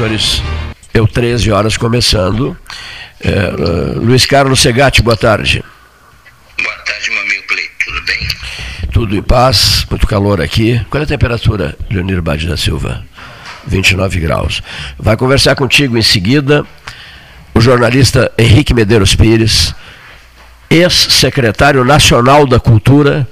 senhores. Eu, 13 horas começando. É, uh, Luiz Carlos Segatti, boa tarde. Boa tarde, meu amigo Cleito. Tudo bem? Tudo em paz, muito calor aqui. Qual é a temperatura, Leonir Bade da Silva? 29 graus. Vai conversar contigo em seguida o jornalista Henrique Medeiros Pires, ex-secretário nacional da Cultura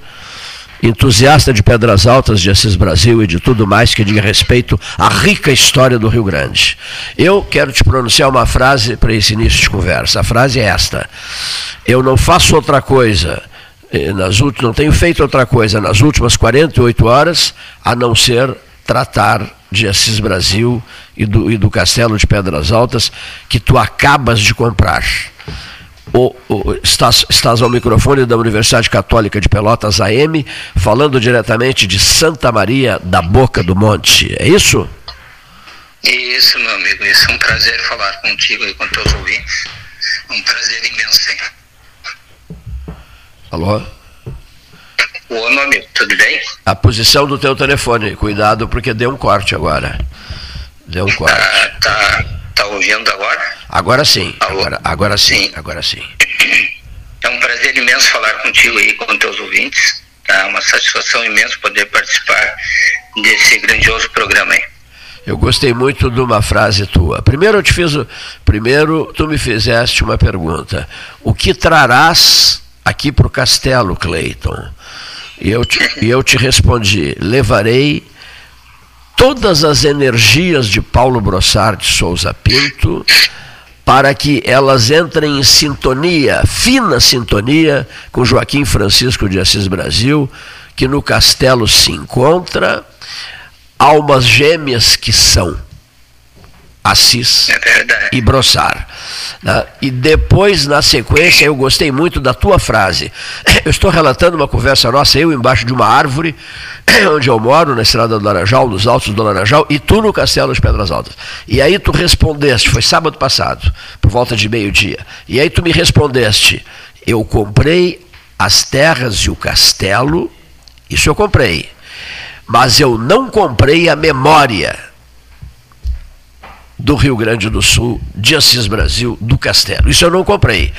entusiasta de Pedras Altas, de Assis Brasil e de tudo mais que diga respeito à rica história do Rio Grande. Eu quero te pronunciar uma frase para esse início de conversa. A frase é esta: Eu não faço outra coisa. Eh, nas últimas, não tenho feito outra coisa nas últimas 48 horas a não ser tratar de Assis Brasil e do, e do Castelo de Pedras Altas que tu acabas de comprar o, o, estás, estás ao microfone da Universidade Católica de Pelotas AM, falando diretamente de Santa Maria da Boca do Monte. É isso? Isso, meu amigo. Isso é um prazer falar contigo e com teus ouvintes. Um prazer imenso. Hein? Alô? Oi, meu amigo. Tudo bem? A posição do teu telefone. Cuidado, porque deu um corte agora. Deu um corte. Ah, tá, tá ouvindo agora? Agora sim, agora, agora sim, sim, agora sim. É um prazer imenso falar contigo aí, com teus ouvintes. É uma satisfação imensa poder participar desse grandioso programa aí. Eu gostei muito de uma frase tua. Primeiro eu te fiz, primeiro tu me fizeste uma pergunta. O que trarás aqui para o castelo, Cleiton? E eu te, e eu te respondi: levarei todas as energias de Paulo Brossard de Souza Pinto para que elas entrem em sintonia, fina sintonia, com Joaquim Francisco de Assis Brasil, que no castelo se encontra, almas gêmeas que são Assis é e Brossar. Né? E depois, na sequência, eu gostei muito da tua frase. Eu estou relatando uma conversa nossa, eu embaixo de uma árvore, onde eu moro, na estrada do Laranjal, nos altos do Laranjal, e tu no Castelo das Pedras Altas. E aí tu respondeste, foi sábado passado, por volta de meio-dia. E aí tu me respondeste, eu comprei as terras e o castelo, isso eu comprei. Mas eu não comprei a memória do Rio Grande do Sul, de Assis Brasil, do Castelo. Isso eu não comprei.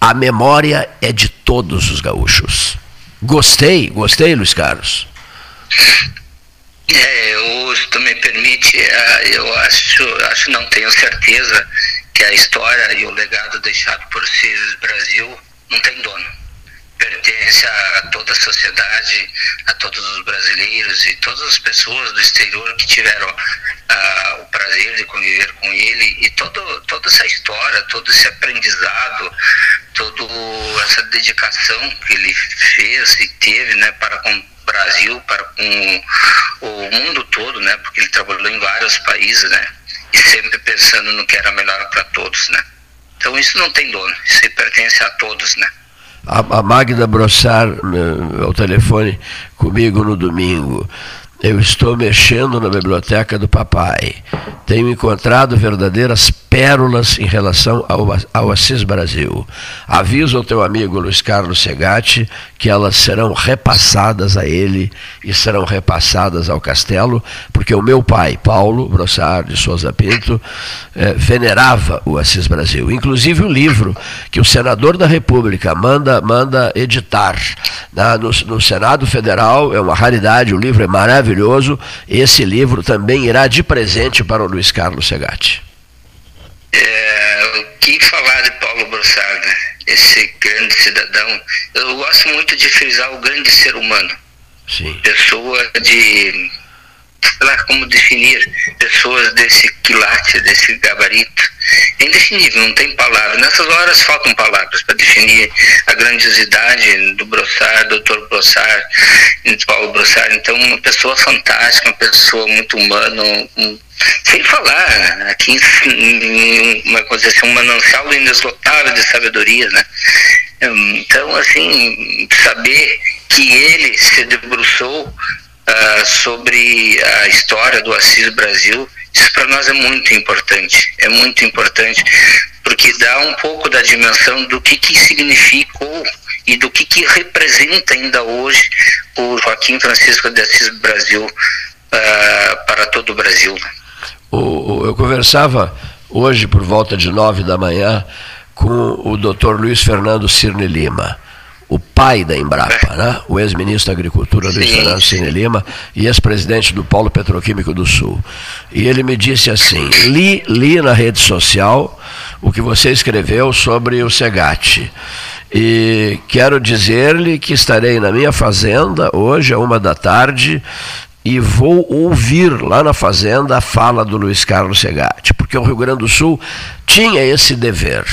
A memória é de todos os gaúchos. Gostei, gostei, Luiz Carlos. É, eu, se tu me permite, é, eu acho, acho não tenho certeza que a história e o legado deixado por Assis Brasil não tem dono pertence a toda a sociedade, a todos os brasileiros e todas as pessoas do exterior que tiveram uh, o prazer de conviver com ele e todo, toda essa história, todo esse aprendizado, toda essa dedicação que ele fez e teve né, para com o Brasil, para com o mundo todo, né, porque ele trabalhou em vários países, né, e sempre pensando no que era melhor para todos, né. Então isso não tem dono, isso pertence a todos, né a, a Magda Brossar eh, ao telefone comigo no domingo. Eu estou mexendo na biblioteca do papai. Tenho encontrado verdadeiras pérolas em relação ao, ao Assis Brasil. Aviso ao teu amigo Luiz Carlos Segatti que elas serão repassadas a ele e serão repassadas ao castelo, porque o meu pai, Paulo Brossard de Souza Pinto, eh, venerava o Assis Brasil. Inclusive o livro que o senador da República manda, manda editar na, no, no Senado Federal, é uma raridade, o livro é maravilhoso. Esse livro também irá de presente para o Luiz Carlos Segatti. É, o que falar de Paulo Brossard, esse grande cidadão. Eu gosto muito de frisar o grande ser humano. Sim. Pessoa de. Sei lá como definir pessoas desse quilate, desse gabarito. É indefinível, não tem palavras. Nessas horas faltam palavras para definir a grandiosidade do Brossard, do Dr. Brossard, Paulo Brossard. Então, uma pessoa fantástica, uma pessoa muito humana, um, sem falar, aqui em uma coisa assim, um manancial inesgotável de sabedoria, né? Então, assim, saber que ele se debruçou uh, sobre a história do Assis Brasil, isso para nós é muito importante, é muito importante, porque dá um pouco da dimensão do que, que significou e do que, que representa ainda hoje o Joaquim Francisco de Assis Brasil uh, para todo o Brasil. o, eu conversava hoje por volta de nove da manhã com o doutor Luiz Fernando Cirne Lima, o pai da Embrapa, né? o ex-ministro da Agricultura Luiz Fernando Cirne Lima e ex-presidente do Polo Petroquímico do Sul. E ele me disse assim: li, li na rede social o que você escreveu sobre o Segate. E quero dizer-lhe que estarei na minha fazenda hoje, a uma da tarde, e vou ouvir lá na fazenda a fala do Luiz Carlos Segatti, porque o Rio Grande do Sul tinha esse dever.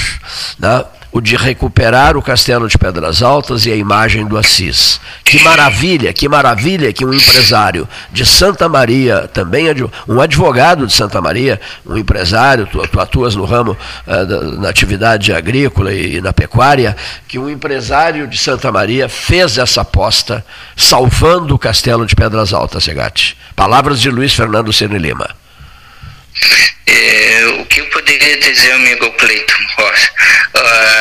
Né? O de recuperar o Castelo de Pedras Altas e a imagem do Assis. Que maravilha, que maravilha que um empresário de Santa Maria, também um advogado de Santa Maria, um empresário, tu, tu atuas no ramo da, na atividade agrícola e, na pecuária, que um empresário de Santa Maria fez essa aposta salvando o Castelo de Pedras Altas, Segatti. Palavras de Luiz Fernando Cine Lima. É, o que eu poderia dizer, amigo Cleiton Rocha?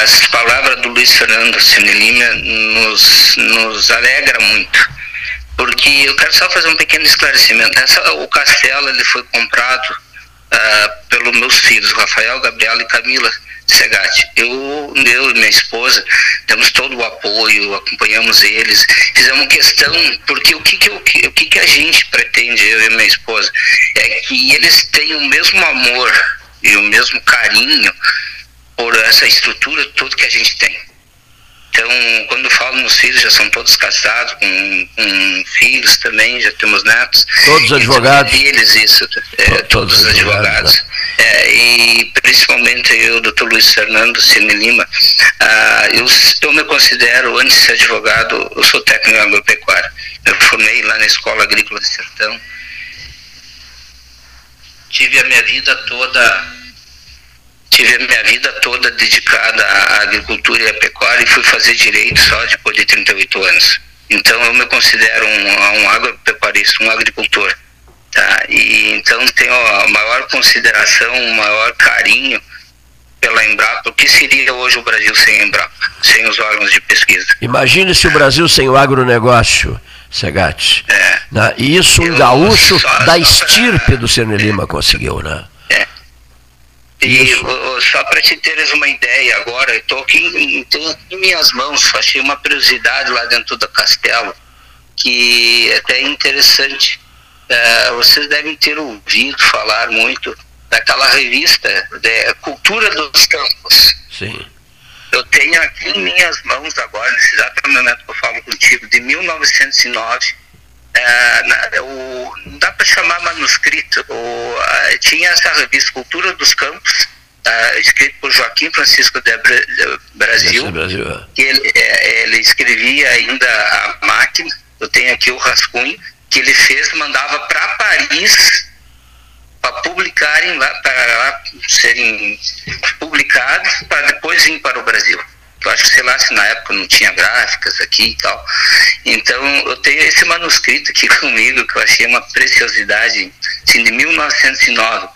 As palavras do Luiz Fernando Cine Lima nos, nos alegra muito, porque eu quero só fazer um pequeno esclarecimento. Essa, o castelo ele foi comprado uh, pelos meus filhos, Rafael, Gabriela e Camila Segatti. Eu, eu e minha esposa temos todo o apoio, acompanhamos eles, fizemos questão, porque o que, que, que, o que, que a gente pretende, eu e minha esposa, é que eles tenham o mesmo amor e o mesmo carinho por essa estrutura toda que a gente tem. Então, quando falo nos filhos, já são todos casados, com, com filhos também, já temos netos. Todos advogados? Eles, isso, é, todos, todos advogados. É, e principalmente eu, doutor Luiz Fernando Cine Lima, ah, eu, eu me considero, antes de ser advogado, eu sou técnico em agropecuária. Eu formei lá na Escola Agrícola de Sertão. Tive a minha vida toda tive a minha vida toda dedicada à agricultura e à pecuária e fui fazer direito só depois de 38 anos. Então eu me considero um, um agropecuarista, um agricultor. Tá? E então tenho a maior consideração, o maior carinho pela Embrapa. O que seria hoje o Brasil sem a Embrapa, sem os órgãos de pesquisa? Imagine se o Brasil sem o agronegócio. Segatti. É. Né? E isso um gaúcho só, da estirpe pra... do Cine Lima conseguiu, né? E só para te teres uma ideia agora, eu estou aqui, em, em minhas mãos, achei uma curiosidade lá dentro do castelo, que é até interessante. É, vocês devem ter ouvido falar muito daquela revista de Cultura dos Campos. Sim. Eu tenho aqui em minhas mãos agora, nesse exato momento que eu falo contigo, de 1909 é, na, o, não dá para chamar manuscrito. O, tinha essa revista Cultura dos Campos, uh, escrito por Joaquim Francisco de, Brasil, Brasil é. que ele, é, ele escrevia ainda a máquina. Eu tenho aqui o rascunho que ele fez, mandava para Paris para publicarem lá, para serem publicados, para depois vir para o Brasil eu acho que sei lá se na época não tinha gráficas aqui e tal. Então eu tenho esse manuscrito aqui comigo que eu achei uma preciosidade, assim, de 1909.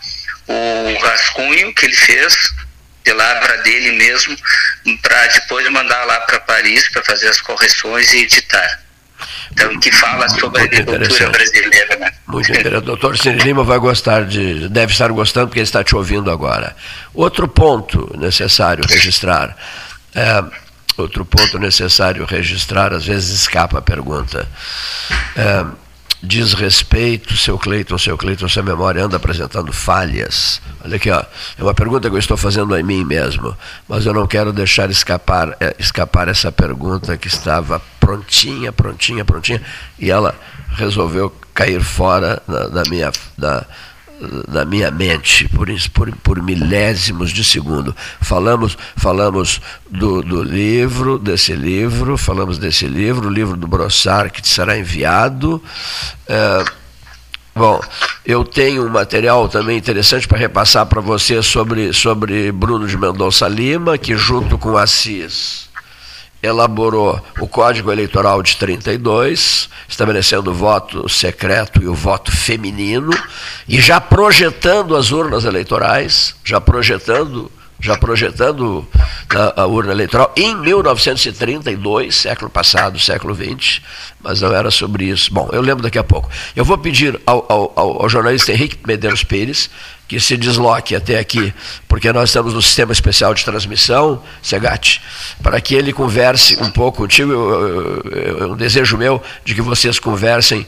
O rascunho que ele fez, de lavra dele mesmo, para depois mandar lá para Paris para fazer as correções e editar. Então, que fala sobre Muito a agricultura brasileira. Né? Muito interessante. Doutor Cine Lima vai gostar de, deve estar gostando porque ele está te ouvindo agora. Outro ponto necessário registrar é, outro ponto necessário registrar, às vezes escapa a pergunta. É, diz respeito, seu Cleiton, seu Cleiton, sua memória anda apresentando falhas. Olha aqui, ó, é uma pergunta que eu estou fazendo a mim mesmo, mas eu não quero deixar escapar, é, escapar essa pergunta que estava prontinha, prontinha, prontinha, e ela resolveu cair fora da, da minha. Da, na minha mente por, por, por milésimos de segundo. Falamos, falamos do, do, livro, desse livro, falamos desse livro, o livro do Brossard que te será enviado. É, bom, eu tenho um material também interessante para repassar para você sobre, sobre Bruno de Mendonça Lima, que junto com Assis elaborou o Código Eleitoral de 32, estabelecendo o voto secreto e o voto feminino, e já projetando as urnas eleitorais, já projetando, já projetando a, a urna eleitoral em 1932, século passado, século XX, mas não era sobre isso. Bom, eu lembro daqui a pouco. Eu vou pedir ao, ao, ao jornalista Henrique Medeiros Pires que se desloque até aqui, porque nós estamos no sistema especial de transmissão, Segatti, para que ele converse um pouco contigo. É um desejo meu de que vocês conversem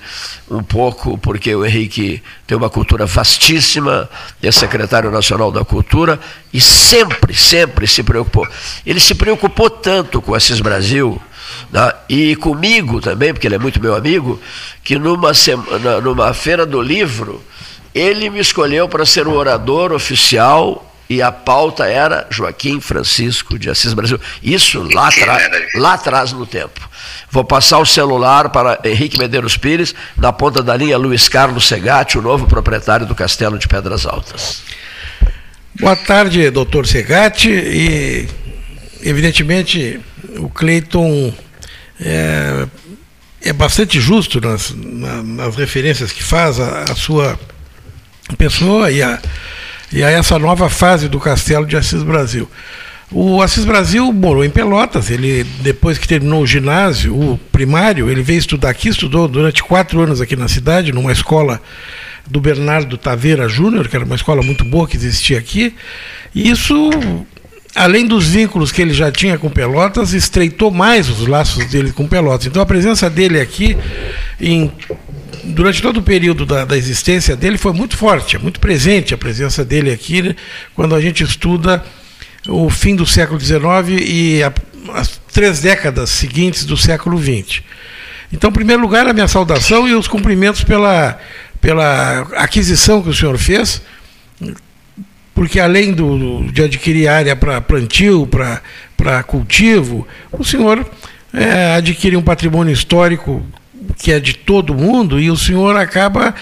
um pouco, porque o Henrique tem uma cultura vastíssima, é secretário nacional da cultura e sempre, sempre se preocupou. Ele se preocupou tanto com Assis Brasil. Né? E comigo também, porque ele é muito meu amigo, que numa, semana, numa feira do livro, ele me escolheu para ser o orador oficial e a pauta era Joaquim Francisco de Assis Brasil. Isso lá, lá atrás no tempo. Vou passar o celular para Henrique Medeiros Pires, na ponta da linha Luiz Carlos Segatti, o novo proprietário do Castelo de Pedras Altas. Boa tarde, doutor Segatti. E, evidentemente, o Cleiton é, é, bastante justo nas, nas referências que faz à sua pessoa e a, e a essa nova fase do Castelo de Assis Brasil. O Assis Brasil morou em Pelotas, ele depois que terminou o ginásio, o primário, ele veio estudar aqui, estudou durante quatro anos aqui na cidade, numa escola do Bernardo Taveira Júnior, que era uma escola muito boa que existia aqui. E isso, além dos vínculos que ele já tinha com Pelotas, estreitou mais os laços dele com Pelotas. Então a presença dele aqui em durante todo o período da, da, existência dele foi muito forte, é muito presente a presença dele aqui, né, quando a gente estuda o fim do século XIX e a, as três décadas seguintes do século XX. Então, em primeiro lugar, a minha saudação e os cumprimentos pela, pela aquisição que o senhor fez, porque além do, de adquirir área para plantio, para cultivo, o senhor é, adquire um patrimônio histórico que é de todo mundo, e o senhor acaba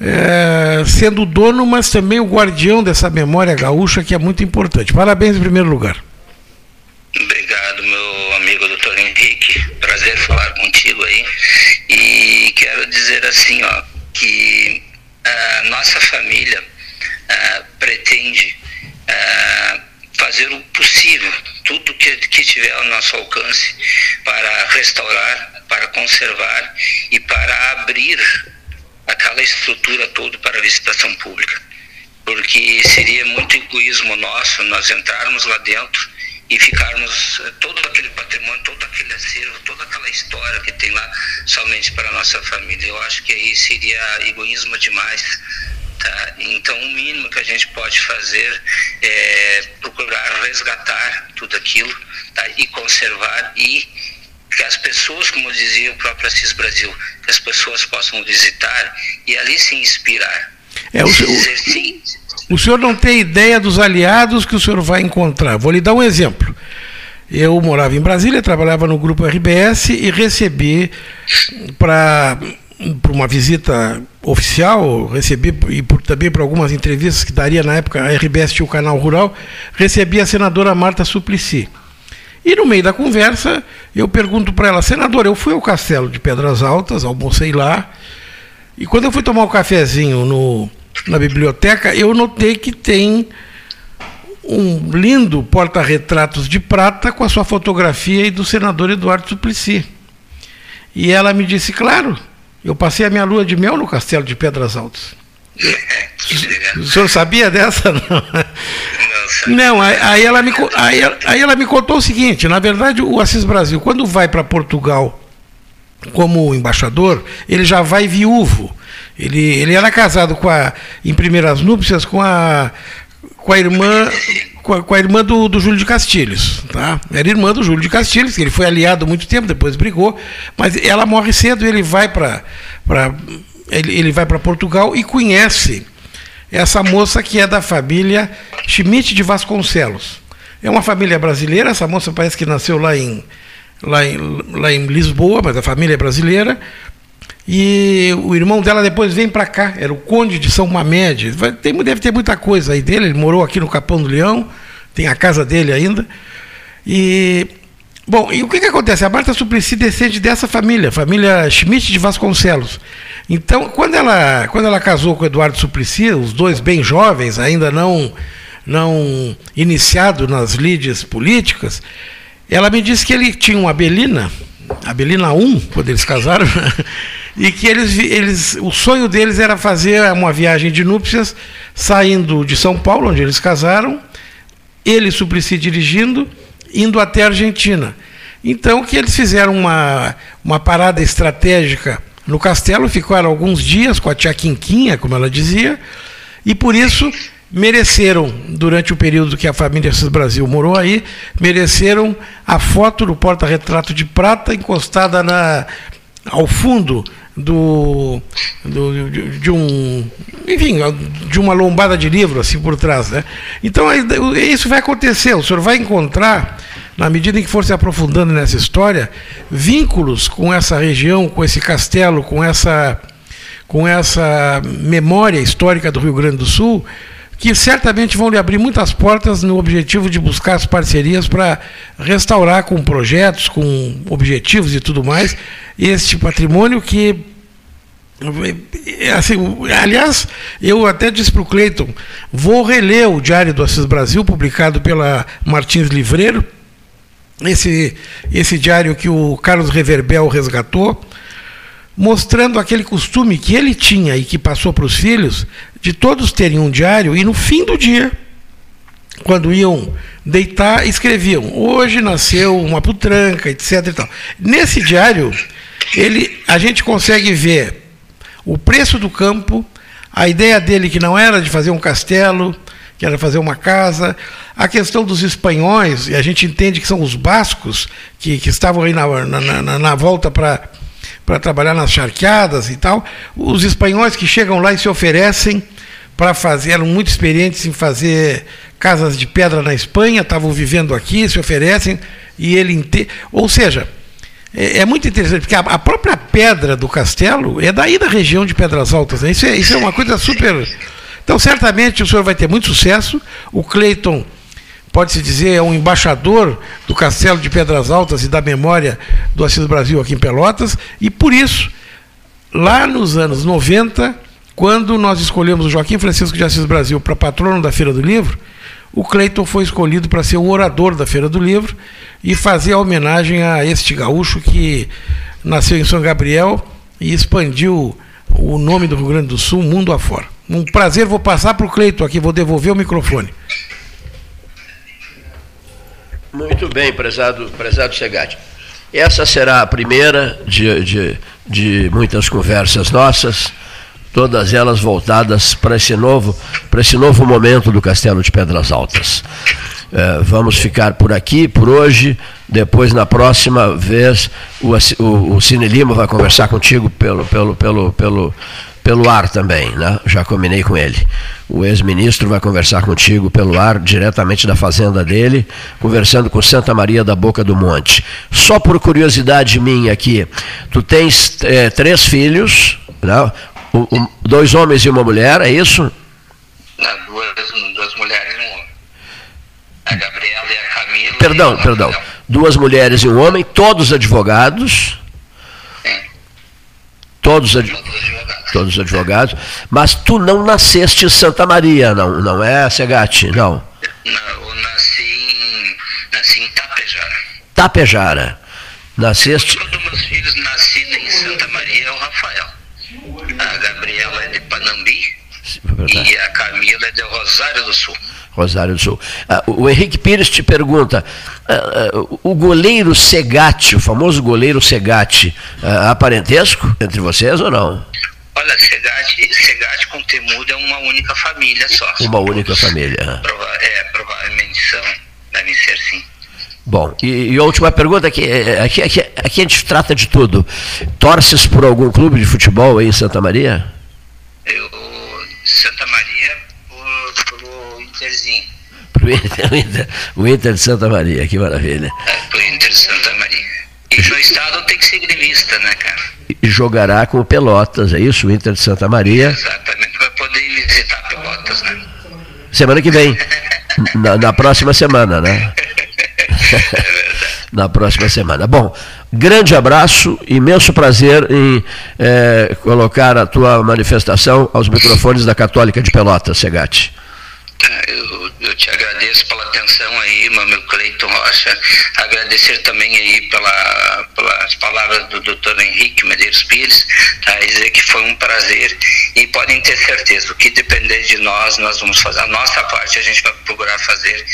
é, sendo o dono, mas também o guardião dessa memória gaúcha, que é muito importante. Parabéns em primeiro lugar. Obrigado, meu amigo doutor Henrique. Prazer falar contigo aí. E quero dizer assim, ó, que a nossa família a, pretende a, fazer o possível, tudo que, que tiver ao nosso alcance, para restaurar para conservar e para abrir aquela estrutura toda para visitação pública. Porque seria muito egoísmo nosso nós entrarmos lá dentro e ficarmos eh, todo aquele patrimônio, todo aquele acervo, toda aquela história que tem lá somente para a nossa família. Eu acho que aí seria egoísmo demais. Tá? Então, o mínimo que a gente pode fazer é procurar resgatar tudo aquilo tá? e conservar e que as pessoas, como dizia o próprio Assis Brasil, que as pessoas possam visitar e ali se inspirar. É, o, o, o senhor não tem ideia dos aliados que o senhor vai encontrar. Vou lhe dar um exemplo. Eu morava em Brasília, trabalhava no grupo RBS e recebi para uma visita oficial, recebi e por, também para algumas entrevistas que daria na época, a RBS tinha o canal rural, recebi a senadora Marta Suplicy. E no meio da conversa, eu pergunto para ela, senadora, eu fui ao castelo de Pedras Altas, almocei lá, e quando eu fui tomar um cafezinho no, na biblioteca, eu notei que tem um lindo porta-retratos de prata com a sua fotografia e do senador Eduardo Suplicy. E ela me disse, claro, eu passei a minha lua de mel no castelo de Pedras Altas. O senhor sabia dessa? Não. Não, aí ela, me, aí, aí ela me contou o seguinte: na verdade, o Assis Brasil, quando vai para Portugal como embaixador, ele já vai viúvo. Ele, ele era casado com a, em primeiras núpcias com a, com a irmã com a, com a irmã do, do, Júlio de Castilhos, tá? Era irmã do Júlio de Castilhos, que ele foi aliado muito tempo, depois brigou, mas ela morre cedo e ele vai para ele, ele vai para Portugal e conhece essa moça que é da família Schmidt de Vasconcelos. É uma família brasileira, essa moça parece que nasceu lá em, lá em, lá em Lisboa, mas a família é brasileira. E o irmão dela depois vem para cá, era o Conde de São Mamede. Tem, deve ter muita coisa aí dele, ele morou aqui no Capão do Leão, tem a casa dele ainda. E Bom, e o que, que acontece? A Marta Suplicy descende dessa família, família Schmidt de Vasconcelos. Então, quando ela, quando ela casou com o Eduardo Suplicy, os dois bem jovens, ainda não, não iniciado nas lides políticas, ela me disse que ele tinha uma Abelina, Abelina 1, quando eles casaram, e que eles, eles, o sonho deles era fazer uma viagem de núpcias saindo de São Paulo, onde eles casaram, ele Suplicy dirigindo, indo até a Argentina. Então que eles fizeram uma, uma parada estratégica no castelo, ficaram alguns dias com a tia Quinquinha, como ela dizia, e por isso mereceram, durante o período que a família Assis Brasil morou aí, mereceram a foto do porta-retrato de prata encostada na, ao fundo do, do de, de, um enfim de uma lombada de livro assim por trás né? Então isso vai acontecer o senhor vai encontrar na medida em que for se aprofundando nessa história vínculos com essa região com esse castelo com essa com essa memória histórica do Rio Grande do Sul que certamente vão lhe abrir muitas portas no objetivo de buscar as parcerias para restaurar com projetos, com objetivos e tudo mais, este patrimônio que. Assim, aliás, eu até disse para o Cleiton, vou reler o Diário do Assis Brasil, publicado pela Martins Livreiro, esse, esse diário que o Carlos Reverbel resgatou, mostrando aquele costume que ele tinha e que passou para os filhos, de todos terem um diário e no fim do dia, quando iam deitar, escreviam: hoje nasceu uma putranca, etc. E tal. Nesse diário, ele, a gente consegue ver o preço do campo, a ideia dele que não era de fazer um castelo, que era fazer uma casa, a questão dos espanhóis, e a gente entende que são os bascos que, que estavam aí na, na, na, na volta para para trabalhar nas charqueadas e tal. Os espanhóis que chegam lá e se oferecem para fazer, eram muito experientes em fazer casas de pedra na Espanha, estavam vivendo aqui, se oferecem, e ele. Inte... Ou seja, é, é, muito interessante, porque a, a, própria pedra do castelo é daí da região de Pedras Altas. Né? Isso, é, isso é uma coisa super. Então, certamente o senhor vai ter muito sucesso. O Cleiton pode-se dizer, é um embaixador do Castelo de Pedras Altas e da memória do Assis Brasil aqui em Pelotas, e por isso, lá nos anos 90, quando nós escolhemos o Joaquim Francisco de Assis Brasil para patrono da Feira do Livro, o Cleiton foi escolhido para ser o orador da Feira do Livro e fazer a homenagem a este gaúcho que nasceu em São Gabriel e expandiu o nome do Rio Grande do Sul mundo afora. Um prazer, vou passar para o Cleiton aqui, vou devolver o microfone. Muito bem, prezado, prezado Segatti. Essa será a primeira de, de, de muitas conversas nossas, todas elas voltadas para esse novo, para esse novo momento do Castelo de Pedras Altas. É, vamos ficar por aqui por hoje. Depois, na próxima vez, o, o, o Cine Lima vai conversar contigo pelo, pelo, pelo, pelo, pelo ar também, né? Já combinei com ele. O ex-ministro vai conversar contigo pelo ar, diretamente da fazenda dele, conversando com Santa Maria da Boca do Monte. Só por curiosidade minha aqui, tu tens é, três filhos, né? Dois homens e uma mulher, é isso? Não, duas, duas mulheres e um homem. A Gabriela e a Camila. Perdão, perdão. Duas mulheres e um homem, todos advogados. Sim. Todos, ad... todos advogados todos advogados, mas tu não nasceste em Santa Maria, não, não é, Segatti? Não. Não, eu nasci em, nasci em Tapejara. Tapejara. Nasceste. Um dos meus filhos nascido em Santa Maria é o Rafael. Gabriela é Panambi e a Camila é de Rosário do Sul. Rosário do Sul. Uh, o Henrique Pires te pergunta: uh, uh, o goleiro Segatti, o famoso goleiro Segatti, há parentesco entre vocês ou não? Olha, Segate, Segate com Temudo é uma única família só. Uma única família. Prova é, provavelmente são, devem ser sim. Bom, e, e a última pergunta, aqui, aqui, aqui, aqui a gente trata de tudo. Torces por algum clube de futebol aí em Santa Maria? Eu, Santa Maria, por, pelo Interzinho. Pro Inter, o, Inter, o Inter de Santa Maria, que maravilha. É, pro Inter de Santa Maria. E no estado tem que ser gremista, né, cara? e jogará com o Pelotas, é isso? O Inter de Santa Maria. Exatamente, vai poder visitar Pelotas, né? Semana que vem. na, na próxima semana, né? na próxima semana. Bom, grande abraço, imenso prazer em é, colocar a tua manifestação aos microfones da Católica de Pelotas, Segatti. Eu, eu, te agradeço pela atenção aí, meu Cleiton Rocha. Agradecer também aí pela, pela as palavras do Dr. Henrique Medeiros Pires, tá, dizer que foi um prazer e podem ter certeza, o que depender de nós, nós vamos fazer. A nossa parte a gente vai procurar fazer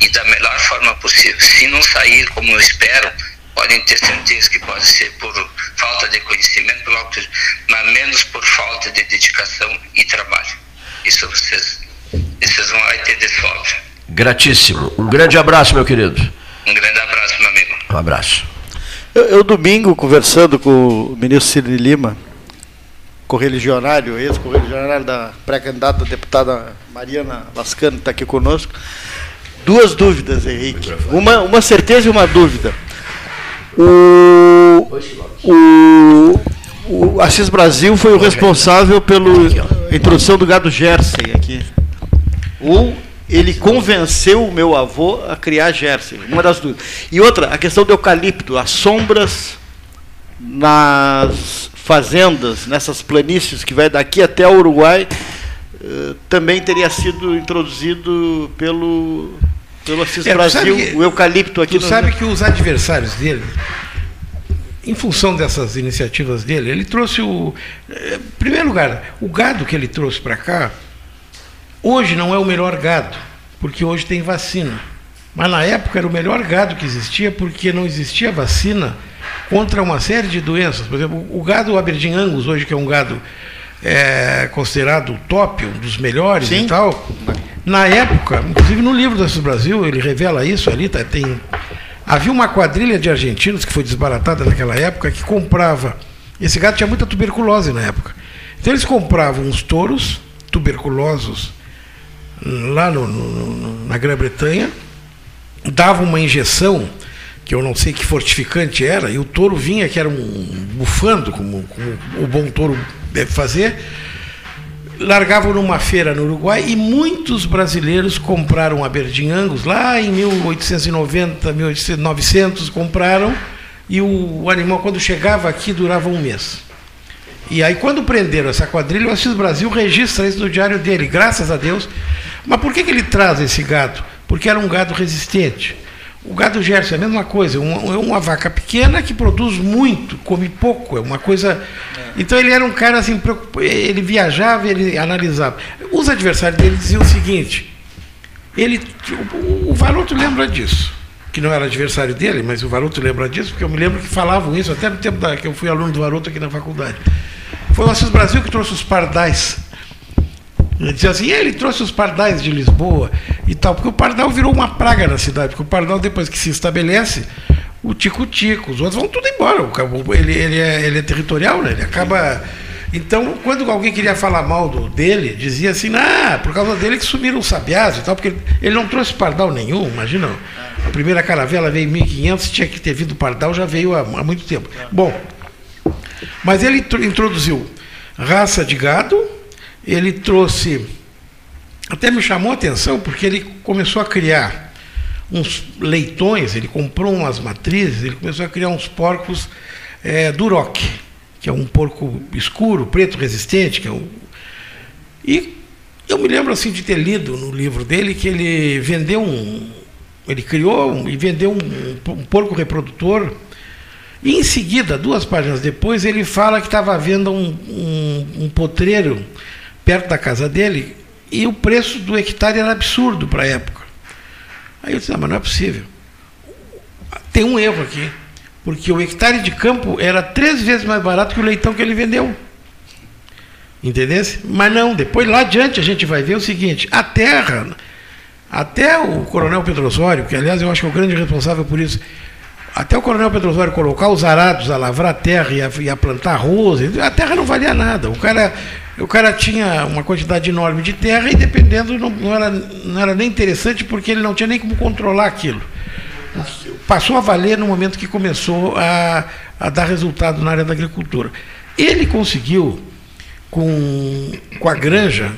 e da melhor forma possível. Se não sair como eu espero, podem ter certeza que pode ser por falta de conhecimento, mas menos por falta de dedicação e trabalho. Isso vocês, vocês vão ter de sobra. Gratíssimo. Um grande abraço, meu querido. Um grande abraço, meu amigo. Um abraço. Eu, eu domingo, conversando com o ministro Ciro Lima, correligionário, ex-correligionário da pré-candidata deputada Mariana Lascano, que está aqui conosco, duas dúvidas, Henrique. Uma, uma certeza e uma dúvida. O, o, o Assis Brasil foi o responsável pela introdução do gado Jersey aqui. Ou ele convenceu o meu avô a criar Jersey, uma das duas. E outra, a questão do eucalipto, as sombras nas fazendas, nessas planícies que vai daqui até o Uruguai, eh, também teria sido introduzido pelo pelo Assis é, Brasil, que, o eucalipto aqui. Tu no... sabe que os adversários dele, em função dessas iniciativas dele, ele trouxe o. Eh, em primeiro lugar, o gado que ele trouxe para cá, hoje não é o melhor gado, porque hoje tem vacina. Mas na época era o melhor gado que existia, porque não existia vacina contra uma série de doenças. Por exemplo, o gado Aberdeen Angus, hoje que é um gado é, considerado top, um dos melhores Sim. e tal. Na época, inclusive no livro do Brasil, ele revela isso ali, tá, tem. Havia uma quadrilha de argentinos que foi desbaratada naquela época que comprava. Esse gato tinha muita tuberculose na época. Então eles compravam uns touros tuberculosos lá no, no, na Grã-Bretanha, davam uma injeção, que eu não sei que fortificante era, e o touro vinha, que era um bufando, como, como o bom touro deve fazer, largavam numa feira no Uruguai e muitos brasileiros compraram Aberdeen Angus lá em 1890, 1900 compraram e o, animal quando chegava aqui durava um mês. E aí quando prenderam essa quadrilha, o Assis Brasil registra isso no diário dele, graças a Deus. Mas por que, que ele traz esse gado? Porque era um gado resistente. O gado gerson é a mesma coisa, é uma, uma, vaca pequena que produz muito, come pouco, é uma coisa. Então ele era um cara assim, ele viajava, ele analisava. Os adversários dele diziam o seguinte: ele, o, o Varoto lembra disso, que não era adversário dele, mas o Varoto lembra disso, porque eu me lembro que falavam isso até no tempo da, que eu fui aluno do Varoto aqui na faculdade. Foi o Assis Brasil que trouxe os pardais ele dizia assim, ele trouxe os pardais de Lisboa e tal, porque o pardal virou uma praga na cidade, porque o pardal, depois que se estabelece, o tico-tico, os outros vão tudo embora. Ele, ele, é, ele é territorial, né? Ele acaba. Então, quando alguém queria falar mal do, dele, dizia assim, ah, por causa dele que sumiram os sabiás e tal, porque ele, não trouxe pardal nenhum, imagina. A primeira caravela veio em 1500, tinha que ter vindo pardal, já veio há, há muito tempo. Bom, mas ele introduziu raça de gado, ele trouxe. Até me chamou a atenção porque ele começou a criar uns leitões, ele comprou umas matrizes, ele começou a criar uns porcos é, Duroc, que é um porco escuro, preto, resistente, que é um... E eu me lembro assim de ter lido no livro dele que ele vendeu um. Ele criou um, e vendeu um, um porco reprodutor. E em seguida, duas páginas depois, ele fala que estava vendo um, um, um potreiro perto da casa dele, e o preço do hectare era absurdo para a época. Aí eu disse, não, mas não é possível. Tem um erro aqui, porque o hectare de campo era três vezes mais barato que o leitão que ele vendeu. Entendesse? Mas não, depois lá adiante a gente vai ver o seguinte, a terra, até o coronel Pedro Osório, que aliás eu acho que é o grande responsável por isso, até o coronel Pedro Osório colocar os arados a lavrar a terra e a, e a plantar arroz, a terra não valia nada. O cara o cara tinha uma quantidade enorme de terra e dependendo não, não, era, não era nem interessante porque ele não tinha nem como controlar aquilo. Passou a valer no momento que começou a, a dar resultado na área da agricultura. Ele conseguiu, com, com a granja,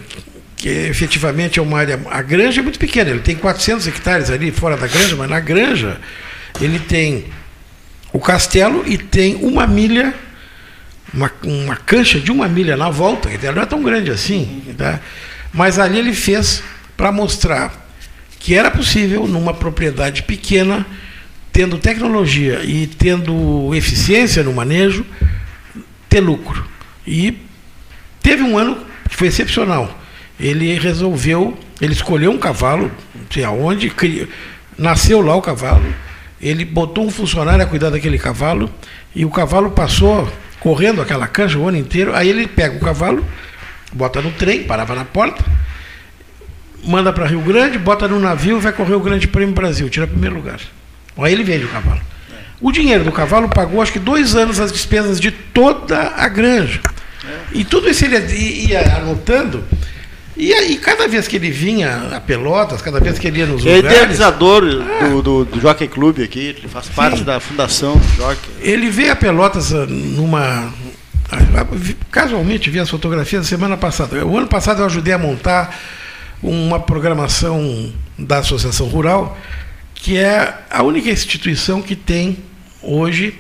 que efetivamente é uma área. A granja é muito pequena, ele tem 400 hectares ali fora da granja, mas na granja ele tem o castelo e tem uma milha uma, uma cancha de uma milha na volta, que não é tão grande assim, tá? mas ali ele fez para mostrar que era possível, numa propriedade pequena, tendo tecnologia e tendo eficiência no manejo, ter lucro. E teve um ano que foi excepcional. Ele resolveu, ele escolheu um cavalo, não sei aonde, nasceu lá o cavalo, ele botou um funcionário a cuidar daquele cavalo e o cavalo passou correndo aquela canja o ano inteiro. Aí ele pega o cavalo, bota no trem, parava na porta, manda para Rio Grande, bota no navio, vai correr o Grande Prêmio Brasil, tira primeiro lugar. Aí ele vende o cavalo. O dinheiro do cavalo pagou, acho que dois anos, as despesas de toda a granja. E tudo isso ele ia anotando. E aí, cada vez que ele vinha a Pelotas, cada vez que ele ia nos é lugares... É idealizador ah, do, do, do Jockey Club aqui, ele faz parte sim. da fundação do Jockey. Ele veio a Pelotas ah, numa... Ah, casualmente vi as fotografias da semana passada. O ano passado eu ajudei a montar uma programação da Associação Rural, que é a única instituição que tem hoje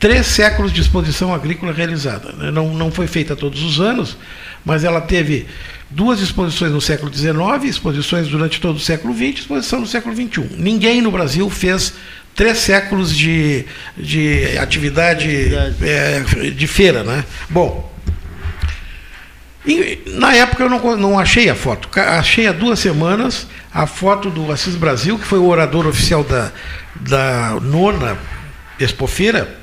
três séculos de exposição agrícola realizada. Não, não foi feita todos os anos, mas ela teve duas exposições no século XIX, exposições durante todo o século XX, exposição no século XXI. Ninguém no Brasil fez três séculos de, de atividade é, de feira. Né? Bom, e, na época eu não, não achei a foto. Achei há duas semanas a foto do Assis Brasil, que foi o orador oficial da, da nona Expofeira,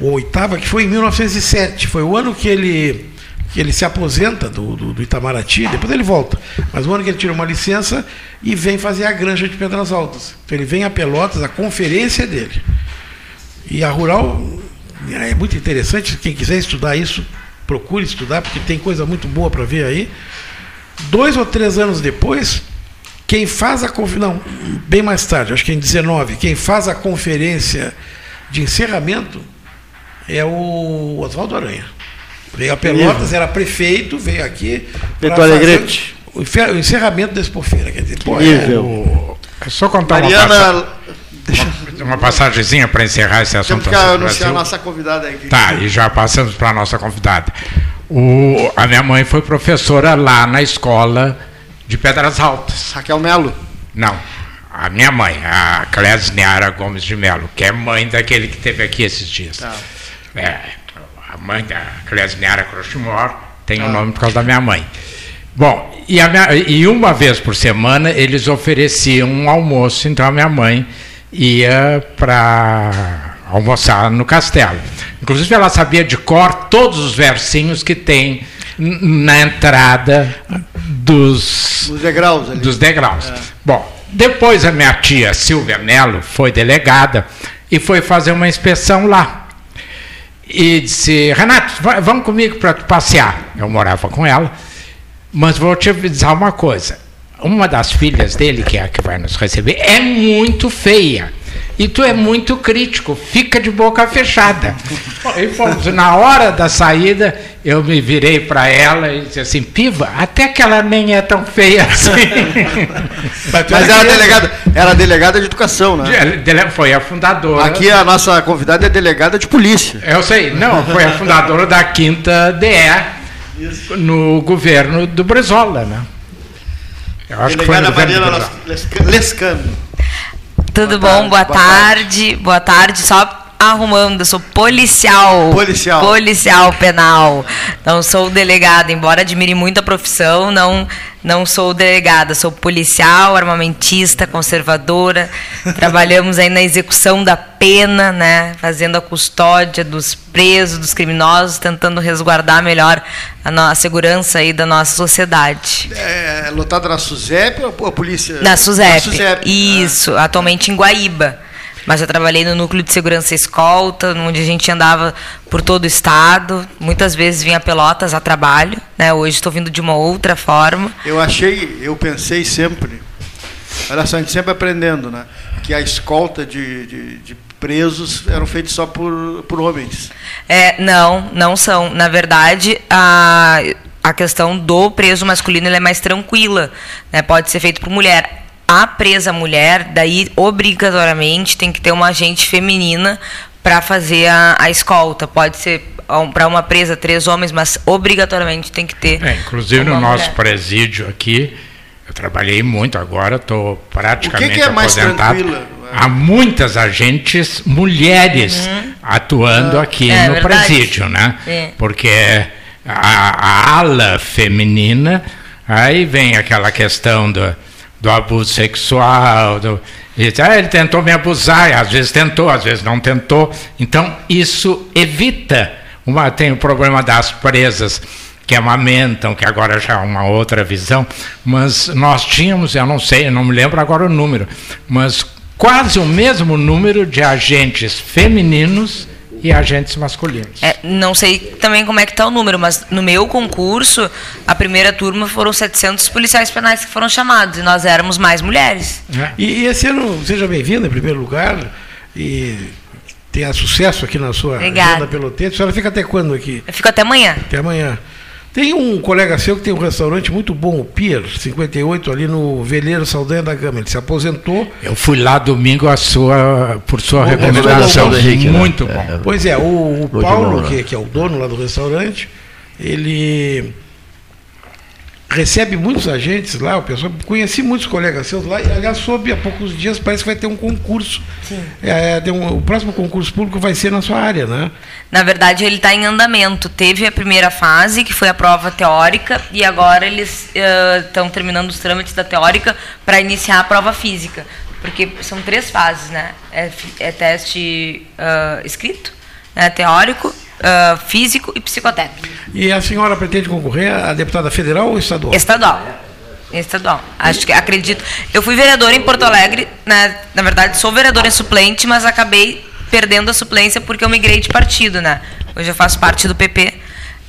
ou oitava, que foi em 1907. Foi o ano que ele, que ele se aposenta do, do, do, Itamaraty, depois ele volta. Mas o ano que ele tira uma licença e vem fazer a granja de Pedras Altas. Então ele vem a Pelotas, a conferência dele. E a Rural é muito interessante, quem quiser estudar isso, procure estudar, porque tem coisa muito boa para ver aí. Dois ou três anos depois, quem faz a conferência, não, bem mais tarde, acho que em 19, quem faz a conferência de encerramento é o Oswaldo Aranha. Veio a Pelotas, era prefeito, veio aqui. Beto Alegrete. O encerramento da Expofeira. Quer dizer, pô, é, o... é só contar Mariana... uma, passagem, uma passagemzinha para encerrar esse assunto. Temos que anunciar a nossa convidada aqui. Tá, e já passamos para a nossa convidada. O, a minha mãe foi professora lá na escola de Pedras Altas. Raquel Melo? Não. A minha mãe, a Clésniara Gomes de Melo, que é mãe daquele que teve aqui esses dias. Tá. É, mãe da Clésniara Crochimor tem o ah. um nome por causa da minha mãe. Bom, e, minha, e, uma vez por semana eles ofereciam um almoço, então a minha mãe ia para almoçar no castelo. Inclusive ela sabia de cor todos os versinhos que tem na entrada dos, dos degraus. Ali. Dos degraus. É. Bom, depois a minha tia Silvia Mello foi delegada e foi fazer uma inspeção lá e disse: Renato, vamos comigo para passear. Eu morava com ela, mas vou te avisar uma coisa: uma das filhas dele, que é a que vai nos receber, é muito feia. E tu é muito crítico, fica de boca fechada. E fomos, na hora da saída, eu me virei para ela e disse assim: Piva, até que ela nem é tão feia assim. Mas, Mas era, delegada, era delegada de educação, né? Foi a fundadora. Aqui a nossa convidada é delegada de polícia. Eu sei, não, foi a fundadora da quinta DE Isso. no governo do Brizola, né? Eu acho delegada que foi no Mariana Lescano. Tudo boa bom? Tarde, boa, boa tarde. tarde. Boa tarde. Só arrumando, sou policial. Policial. Policial penal. Não sou delegada, embora admire muito a profissão, não não sou delegada, sou policial, armamentista, conservadora. Trabalhamos aí na execução da pena, né, fazendo a custódia dos presos, dos criminosos, tentando resguardar melhor a, a segurança aí da nossa sociedade. É, lotada na SUSEP ou a polícia? Na SUSEP. Na SUSEP. Isso, ah. atualmente em Guaíba. Mas eu trabalhei no núcleo de segurança escolta, onde a gente andava por todo o estado. Muitas vezes vinha Pelotas a trabalho. Né? Hoje estou vindo de uma outra forma. Eu achei, eu pensei sempre, olha só, a gente sempre aprendendo, né? Que a escolta de, de, de presos eram feitos só por, por homens. É, não, não são. Na verdade, a, a questão do preso masculino é mais tranquila. Né? Pode ser feito por mulher a presa mulher, daí obrigatoriamente tem que ter uma agente feminina para fazer a, a, escolta. Pode ser para uma presa três homens, mas obrigatoriamente tem que ter. É, inclusive no nosso mulher. presídio aqui, eu trabalhei muito agora, estou praticamente aposentado. O que, que é mais tranquila? há muitas agentes mulheres uhum. atuando aqui é, no verdade. presídio, né? É. Porque a, a, ala feminina, aí vem aquela questão do, do abuso sexual, do, ah, ele tentou me abusar, às vezes tentou, às vezes não tentou. Então, isso evita. Uma, tem o problema das presas que amamentam, que agora já é uma outra visão, mas nós tínhamos, eu não sei, eu não me lembro agora o número, mas quase o mesmo número de agentes femininos e agentes masculinos. É, não sei também como é que está o número, mas no meu concurso, a primeira turma foram 700 policiais penais que foram chamados e nós éramos mais mulheres. É. E, e, esse ano, seja bem-vindo em primeiro lugar e tenha sucesso aqui na sua Obrigada. agenda pelotense. A senhora fica até quando aqui? Eu fico até amanhã. Até amanhã. Tem um colega seu que tem um restaurante muito bom, o Pier 58, ali no Veleiro Saldanha da Gama. Ele se aposentou. Eu fui lá domingo a sua, por sua recomendação. Bom, Henrique, né? muito né? bom. Pois é, o, o Paulo, que, que é o dono lá do restaurante, ele recebe muitos agentes lá, o pessoal, conheci muitos colegas seus lá, e aliás, soube há poucos dias, parece que vai ter um concurso. É, um, o próximo concurso público vai ser na sua área, né? Na verdade, ele está em andamento. Teve a primeira fase, que foi a prova teórica, e agora eles estão uh, terminando os trâmites da teórica para iniciar a prova física. Porque são três fases, né? É, é teste uh, escrito, né? teórico, uh, físico e psicotécnico. E a senhora pretende concorrer a deputada federal ou estadual? Estadual. Estadual. Acho que acredito. Eu fui vereadora em Porto Alegre, né? na verdade sou vereadora suplente, mas acabei perdendo a suplência porque eu migrei de partido, né? Hoje eu faço parte do PP.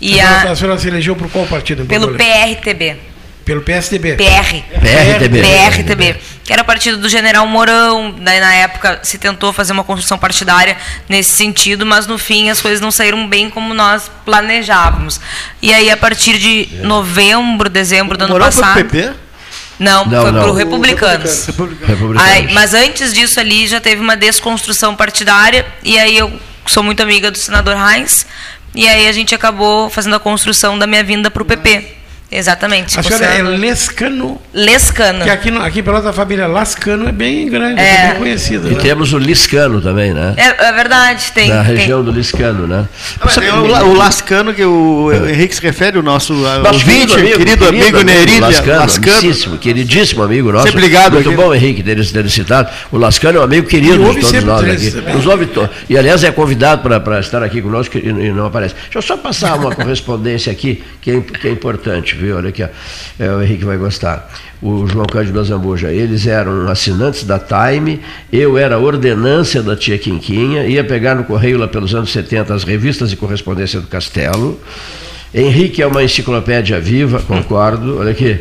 E a, senhora, a... a senhora se elegeu por qual partido? Pelo PRTB. Pelo PSDB. PR. PRTB. PRTB. Que era partido do General Mourão. Daí, na época, se tentou fazer uma construção partidária nesse sentido, mas no fim as coisas não saíram bem como nós planejávamos. E aí, a partir de novembro, dezembro do ano Mourão passado. Foi PP? Não, não, foi para o Republicanos. Republicanos. Aí, mas antes disso ali já teve uma desconstrução partidária. E aí eu sou muito amiga do senador Heinz. E aí a gente acabou fazendo a construção da minha vinda para o PP. Exatamente. A senhora é Lescano. Lescano. Que aqui, no, aqui pela nossa família Lascano é bem grande, é, é bem conhecida. E né? temos o Liscano também, né? É, é verdade, tem. Na região do Liscano, né? Ah, o, o, Lascano, que o Henrique se refere, o nosso, nosso ouvinte, amigo, querido, amigo, amigo Nerília. Lascano, Lascano. queridíssimo amigo nosso. Sempre ligado Muito aqui. bom, Henrique, ter, ter citado. O Lascano é um amigo querido de todos nós aqui. Nos ouve to... E, aliás, é convidado para estar aqui conosco e não aparece. Deixa eu só passar uma correspondência aqui, que é, que é importante, viu? Olha aqui, ó é, o Henrique vai gostar. O João Cândido Azambuja, eles eram assinantes da Time, eu era ordenância da tia Quinquinha, ia pegar no correio lá pelos anos 70 as revistas de correspondência do Castelo. Henrique é uma enciclopédia viva, concordo. Olha aqui,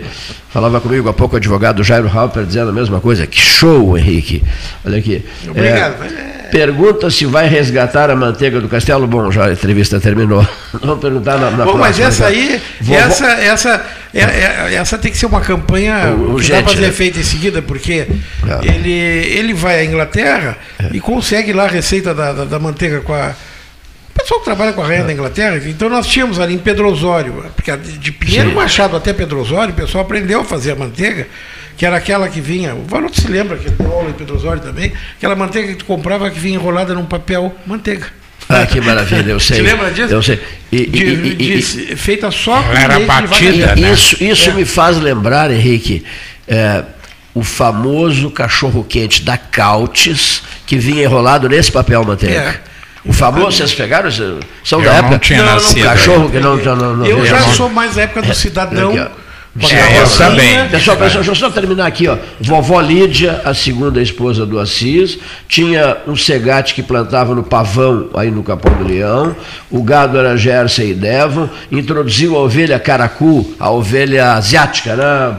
falava comigo há pouco o advogado Jairo Halper dizendo a mesma coisa. Que show, Henrique. Olha aqui. Obrigado. É, Pergunta se vai resgatar a manteiga do castelo. Bom, já a entrevista terminou. Vamos perguntar na, na Bom, próxima. Mas essa aí, essa, essa, é, é, essa tem que ser uma campanha que dá para ser né? feita em seguida, porque é. ele, ele vai à Inglaterra é. e consegue lá a receita da, da, da manteiga com a. O pessoal que trabalha com a rainha da Inglaterra, então nós tínhamos ali em Pedro Osório, porque de Pinheiro Sim. Machado até Pedro Osório, o pessoal aprendeu a fazer a manteiga que era aquela que vinha, o Varoto se lembra, que deu aula em Pedro Osório também, aquela manteiga que tu comprava que vinha enrolada num papel manteiga. Ah, que maravilha, eu sei. Você lembra disso? Eu sei. E, de, e, de, e, feita só com Era batida, né? Isso, isso é. me faz lembrar, Henrique, é, o famoso cachorro-quente da Cautes, que vinha enrolado nesse papel manteiga. É. O famoso, vocês pegaram? São eu da época? Não tinha não, nascido. Cachorro que não, não, não Eu já sou mais da época do cidadão. É, é, eu também. Pessoal, pessoal, deixa eu só terminar aqui. Ó. Vovó Lídia, a segunda esposa do Assis, tinha um segate que plantava no pavão, aí no Capão do Leão. O gado era Gerson e Devon. Introduziu a ovelha caracu, a ovelha asiática, né?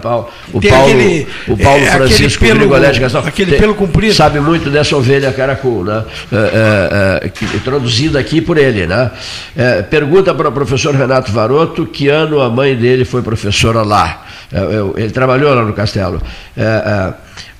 O Tem Paulo, aquele, o Paulo é, Francisco aquele pelo, Gastão, aquele pelo comprido. Sabe muito dessa ovelha caracu, né? É, é, é, introduzida aqui por ele, né? É, pergunta para o professor Renato Varoto que ano a mãe dele foi professora lá. É, ele trabalhou lá no castelo. É, é,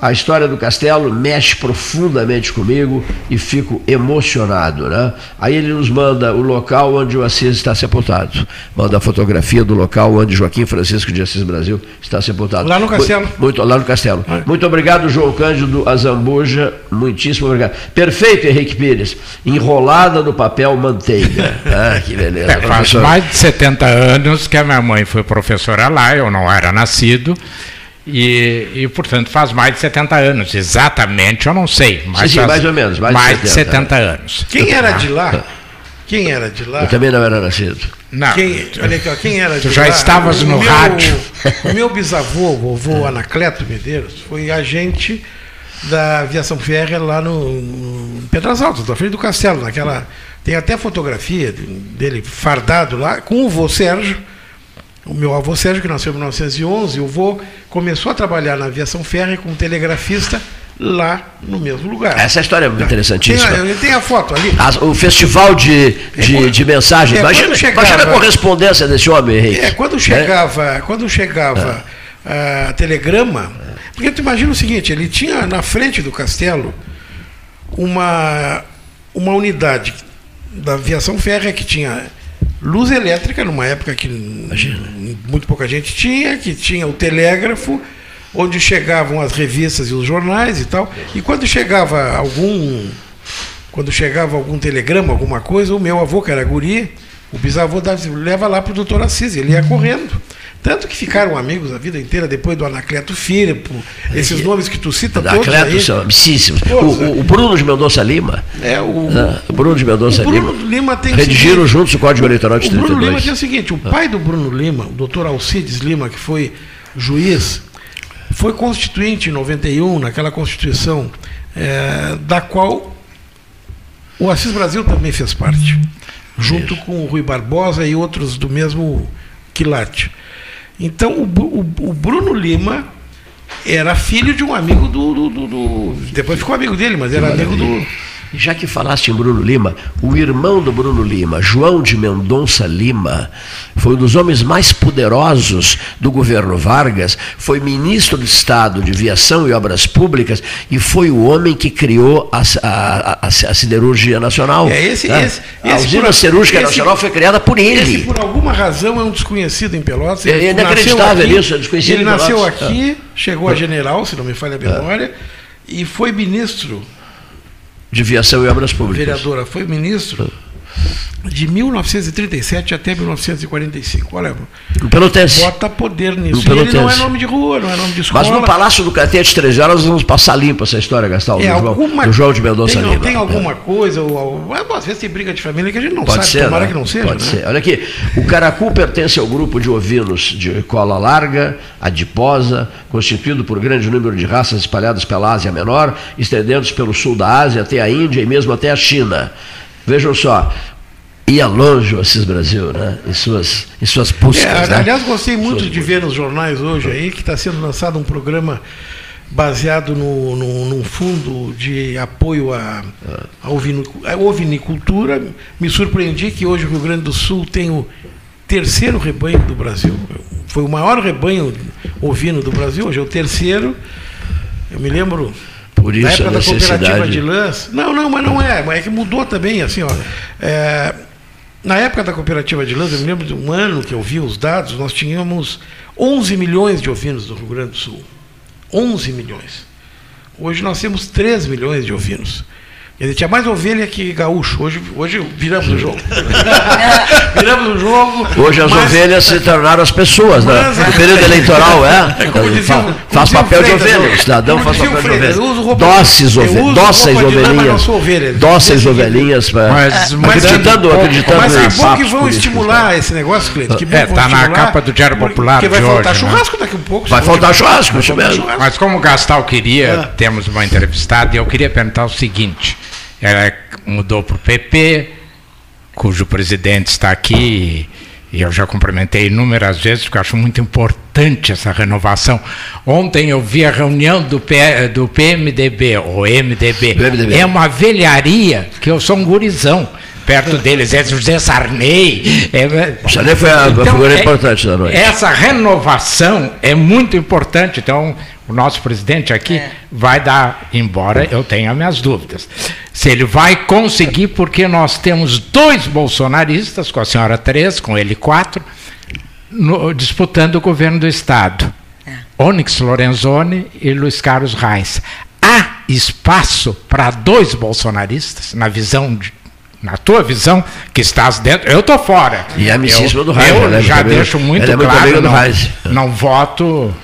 a história do castelo mexe profundamente comigo e fico emocionado. Né? Aí ele nos manda o local onde o Assis está sepultado. Manda a fotografia do local onde Joaquim Francisco de Assis Brasil está sepultado. Lá no castelo. Muito, lá no castelo. É. Muito obrigado, João Cândido Azambuja. Muitíssimo obrigado. Perfeito, Henrique Pires. Enrolada no papel manteiga. Ah, que beleza. É, faz mais de 70 anos que a minha mãe foi professora lá, eu não era nascido. E, e, portanto, faz mais de 70 anos. Exatamente, eu não sei. Mas sim, sim, mais ou menos. Mais, mais de 70, 70 anos. Quem era de lá? Quem era de lá? Eu também não era nascido. Não. Quem, olha aqui, ó, quem era tu já lá? estavas o no meu, rádio. O meu bisavô, vovô Anacleto Medeiros, foi agente da aviação férrea lá no, no Pedras Altas, da frente do castelo, naquela. Tem até fotografia dele fardado lá, com o vô Sérgio o meu avô Sérgio, que nasceu em 1911, o vô começou a trabalhar na aviação férrea como telegrafista lá no mesmo lugar. Essa história é muito interessantíssima. Tem a, tem a foto ali. As, o festival de, de, é, de mensagens. É, imagina, chegava, imagina a correspondência desse homem, Henrique. É, quando chegava, é? quando chegava a telegrama, porque tu imagina o seguinte, ele tinha na frente do castelo uma, uma unidade da aviação férrea que tinha luz elétrica, numa época que Imagina. muito pouca gente tinha, que tinha o telégrafo, onde chegavam as revistas e os jornais e tal. E quando chegava algum quando chegava algum telegrama, alguma coisa, o meu avô, que era guri, o bisavô dava, leva lá para o doutor Assis, ele ia correndo. Tanto que ficaram amigos a vida inteira depois do Anacleto Firpo, esses é, nomes que tu cita Anacleto todos aí. são amicíssimos. O, o, Bruno de Mendonça Lima. É, o, ah, o Bruno de Mendonça Bruno Lima. Lima tem redigiram seguinte, juntos o Código Eleitoral de o 32. O Bruno Lima tem o seguinte, o ah. pai do Bruno Lima, o doutor Alcides Lima, que foi juiz, foi constituinte em 91, naquela Constituição, é, da qual o Assis Brasil também fez parte, junto Isso. com o Rui Barbosa e outros do mesmo quilate. Então, o, o, o Bruno Lima era filho de um amigo do, do, do, do, Depois ficou amigo dele, mas era amigo do já que falaste em Bruno Lima, o irmão do Bruno Lima, João de Mendonça Lima, foi um dos homens mais poderosos do governo Vargas, foi ministro do Estado de Viação e Obras Públicas e foi o homem que criou a, a, a, a siderurgia nacional. É esse, né? esse, a usina por, cirúrgica esse, nacional foi criada por ele. Esse, por alguma razão, é um desconhecido em Pelotas. Ele é inacreditável aqui, isso, é desconhecido Ele nasceu aqui, chegou a general, se não me falha a memória, e foi ministro de Viação e Obras Públicas. Vereadora, foi ministro de 1937 até 1945. Olha, Pelotense. bota poder nisso. Ele não é nome de rua, não é nome de escola. Mas no Palácio do Catete, três horas, nós vamos passar limpo essa história, Gastal, é, do, do João de Mendonça tem, Lima. Tem alguma é. coisa, ou, ou, às vezes tem briga de família que a gente não Pode sabe, ser, tomara né? que não seja. Pode né? ser. Olha aqui, o Caracu pertence ao grupo de ovinos de cola larga, adiposa, constituído por grande número de raças espalhadas pela Ásia Menor, estendendo-se pelo sul da Ásia até a Índia e mesmo até a China. Vejam só, ia longe o Assis Brasil, né? Em suas, em suas buscas. É, né? Aliás, gostei muito suas de ver nos jornais hoje aí que está sendo lançado um programa baseado no, no, num fundo de apoio à ovinicultura. Me surpreendi que hoje o Rio Grande do Sul tem o terceiro rebanho do Brasil. Foi o maior rebanho ovino do Brasil, hoje é o terceiro. Eu me lembro por isso na época da cooperativa de lãs. Não, não, mas não é. Mas é que mudou também, assim, ó. É, na época da cooperativa de lãs, eu me lembro de um ano que eu vi os dados, nós tínhamos 11 milhões de ovinos no Rio Grande do Sul. 11 milhões. Hoje nós temos 3 milhões de ovinos. Ele tinha mais ovelha que gaúcho. Hoje, hoje viramos o jogo. viramos o jogo. Hoje as mas... ovelhas se tornaram as pessoas, né? No período eleitoral, é. é dizia, faz, papel Freitas, de ovelha. O cidadão faz papel de ovelha. Dóceis ovelhas. Dóceis ovelhinhas. Dóceis ovelhinhas. Mas, acreditando, acreditando mas que bom que vão estimular esse negócio, Cleiton. Que bom é, está na capa do Diário Popular. Porque vai faltar né? churrasco daqui a pouco. Vai faltar churrasco, isso mesmo. Mas como o Gastal queria, ah. temos uma entrevistada, e eu queria perguntar o seguinte. Ela mudou para o PP, cujo presidente está aqui, e eu já cumprimentei inúmeras vezes, porque acho muito importante essa renovação. Ontem eu vi a reunião do, P, do PMDB, ou MDB. É uma velharia, que eu sou um gurizão. Perto deles, é José Sarney. É, Sarney foi a, então, figura é, importante da noite. Essa renovação é muito importante. Então, o nosso presidente aqui é. vai dar, embora eu tenha minhas dúvidas, se ele vai conseguir, porque nós temos dois bolsonaristas, com a senhora três, com ele quatro, no, disputando o governo do Estado. É. Onyx Lorenzoni e Luiz Carlos Reis. Há espaço para dois bolsonaristas, na visão de, na tua visão, que estás dentro. Eu estou fora. E é amicíssimo do Reis. Eu né? já deixo muito é claro, não, não voto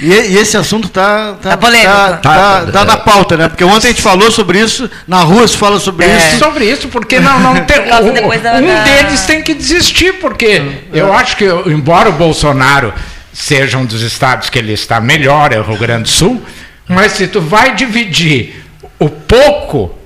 e, e, esse assunto está tá, tá, tá, tá, tá, na pauta, né? Porque ontem a gente falou sobre isso, na rua se fala sobre é. isso. Sobre isso, porque não, não tem. um deles tem que desistir, porque eu acho que, embora o Bolsonaro seja um dos estados que ele está melhor, é o Rio Grande do Sul, mas se tu vai dividir o pouco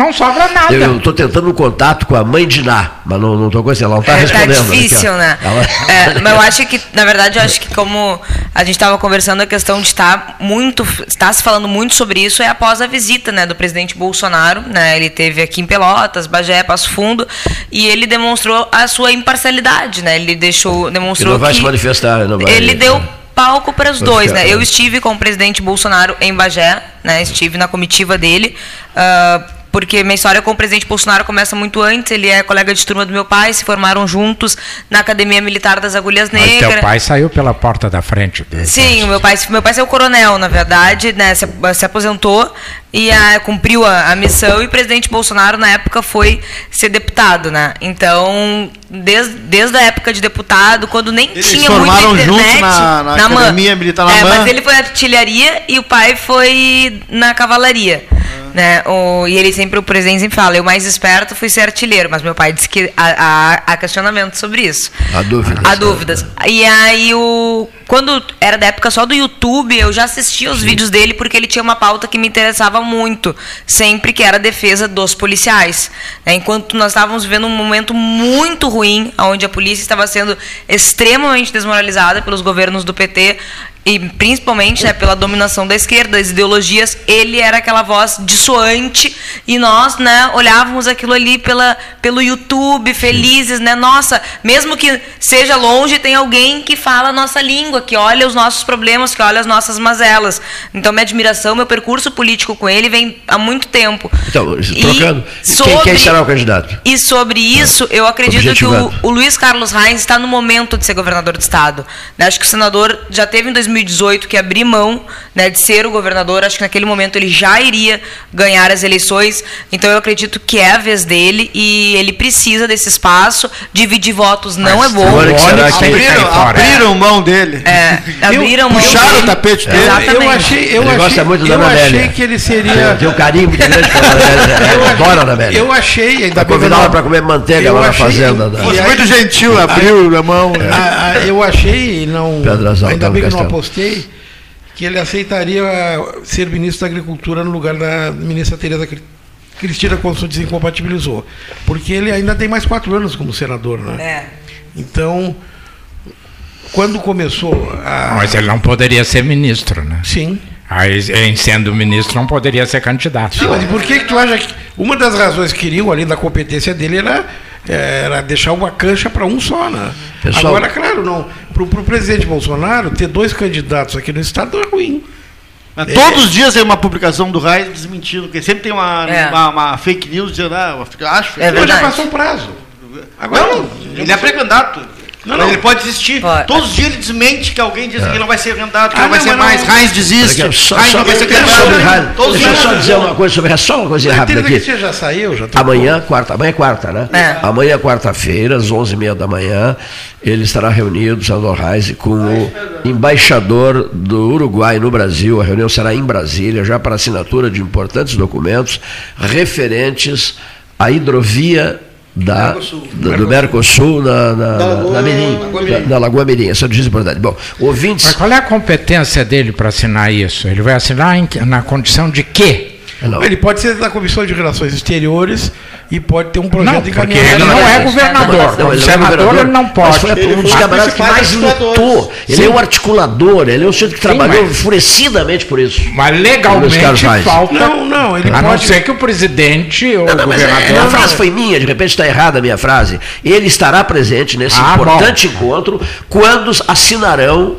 não sobra nada. Eu estou tentando um contato com a mãe de Ná, mas não estou conseguindo, ela não está é, respondendo. Tá difícil, né? Ela... É, mas eu acho que, na verdade, eu acho que como a gente estava conversando, a questão de estar muito, está se falando muito sobre isso é após a visita né, do presidente Bolsonaro. Né? Ele teve aqui em Pelotas, Bagé, Passo Fundo, e ele demonstrou a sua imparcialidade, né? Ele deixou, demonstrou ele não vai se manifestar, não vai. Ele deu palco para os dois, né? Eu estive com o presidente Bolsonaro em Bagé, né? Estive na comitiva dele. Uh, porque minha história com o presidente Bolsonaro começa muito antes. Ele é colega de turma do meu pai, se formaram juntos na Academia Militar das Agulhas Negras. Mas teu pai saiu pela porta da frente. Sim, o meu pai, meu pai saiu coronel, na verdade, né, se, se aposentou e a, cumpriu a, a, missão e o presidente Bolsonaro na época foi ser deputado, né? Então, desde, desde a época de deputado, quando nem Eles tinha muita internet, na, na, na Academia Militar na é, Mas ele foi artilharia e o pai foi na cavalaria. Né? O, e ele sempre, o presidente sempre fala, eu mais esperto fui ser artilheiro, mas meu pai disse que há, há questionamento sobre isso. Há dúvidas. Há dúvidas. E aí, o, quando era da época só do YouTube, eu já assistia os Sim. vídeos dele porque ele tinha uma pauta que me interessava muito, sempre que era a defesa dos policiais. Né? Enquanto nós estávamos vivendo um momento muito ruim, onde a polícia estava sendo extremamente desmoralizada pelos governos do PT, e principalmente né, pela dominação da esquerda, das ideologias, ele era aquela voz dissoante e nós né, olhávamos aquilo ali pela, pelo YouTube, felizes, né? Nossa, mesmo que seja longe, tem alguém que fala a nossa língua, que olha os nossos problemas, que olha as nossas mazelas. Então, minha admiração, meu percurso político com ele vem há muito tempo. Então, trocando, sobre, quem, quem, será o candidato? E sobre isso, eu acredito que o, o Luiz Carlos Reis está no momento de ser governador do Estado. Né? Acho que o senador já teve em 2000 2018 que abrir mão né, de ser o governador. Acho que naquele momento ele já iria ganhar as eleições. Então eu acredito que é a vez dele e ele precisa desse espaço. Dividir votos não Mas, é bom. Que será que abriram, abriram mão dele. É, abriram eu, mão Puxaram dele. o tapete dele. Exatamente. Eu achei, eu ele achei, gosta muito da eu achei que ele seria. Tem um carinho muito grande pela Amélia. Eu adoro a Amélia. Eu achei, ainda bem. Convidá-la para comer manteiga lá na fazenda. Foi muito gentil, abriu a mão. Eu achei, não. Ainda bem que não apostei que ele aceitaria ser ministro da Agricultura no lugar da ministra Tereza Cristina quando se desincompatibilizou. Porque ele ainda tem mais quatro anos como senador, né? É. Então, quando começou a. Mas ele não poderia ser ministro, né? Sim. Aí, em sendo ministro, não poderia ser candidato. Sim, mas por que, que tu acha que. Uma das razões que queriam, além da competência dele, era era deixar uma cancha para um só, né? Pessoal, Agora, claro, não. Para o presidente Bolsonaro, ter dois candidatos aqui no estado é ruim. É. Todos os dias tem uma publicação do Raiz desmentindo, porque sempre tem uma, é. uma, uma, fake news dizendo, ah, acho. É já passou o prazo. Agora, não, ele é pré-candidato. Não, não. Ele pode existir. Pode. Todos os dias ele desmente que alguém diz é. que não vai ser candidato, que ah, não vai ser mais. Heinz desiste. Só, Heinz não vai ser candidato. Deixa eu só dizer uma coisa sobre só uma coisa rápida aqui. Você já saiu? Já amanhã, quarta, amanhã é quarta, né? É. Amanhã, quarta-feira, às 11h30 da manhã, ele estará reunido, Sandor Reis, com o embaixador do Uruguai no Brasil. A reunião será em Brasília, já para assinatura de importantes documentos referentes à hidrovia da, Mercosul. Da, do Mercosul na, na, na, Lagoa, na, Mirim, Lagoa Mirim. Na, Lagoa Mirim. Essa é notícia importante. Bom, ouvintes. Mas qual é a competência dele para assinar isso? Ele vai assinar em, na condição de quê? Não. Ele pode ser da Comissão de Relações Exteriores e pode ter um projeto não, de porque ele não é governador. Não, ele senador ele não pode. Mas foi ele um dos camaradas que mais lutou. Ele é um articulador, ele é um sujeito que trabalhou mas, enfurecidamente por isso. Mas legalmente falta. Não, não, ele a pode... não ser que o presidente ou não, o governador. É, a frase foi minha, de repente está errada a minha frase. Ele estará presente nesse ah, importante bom. encontro quando assinarão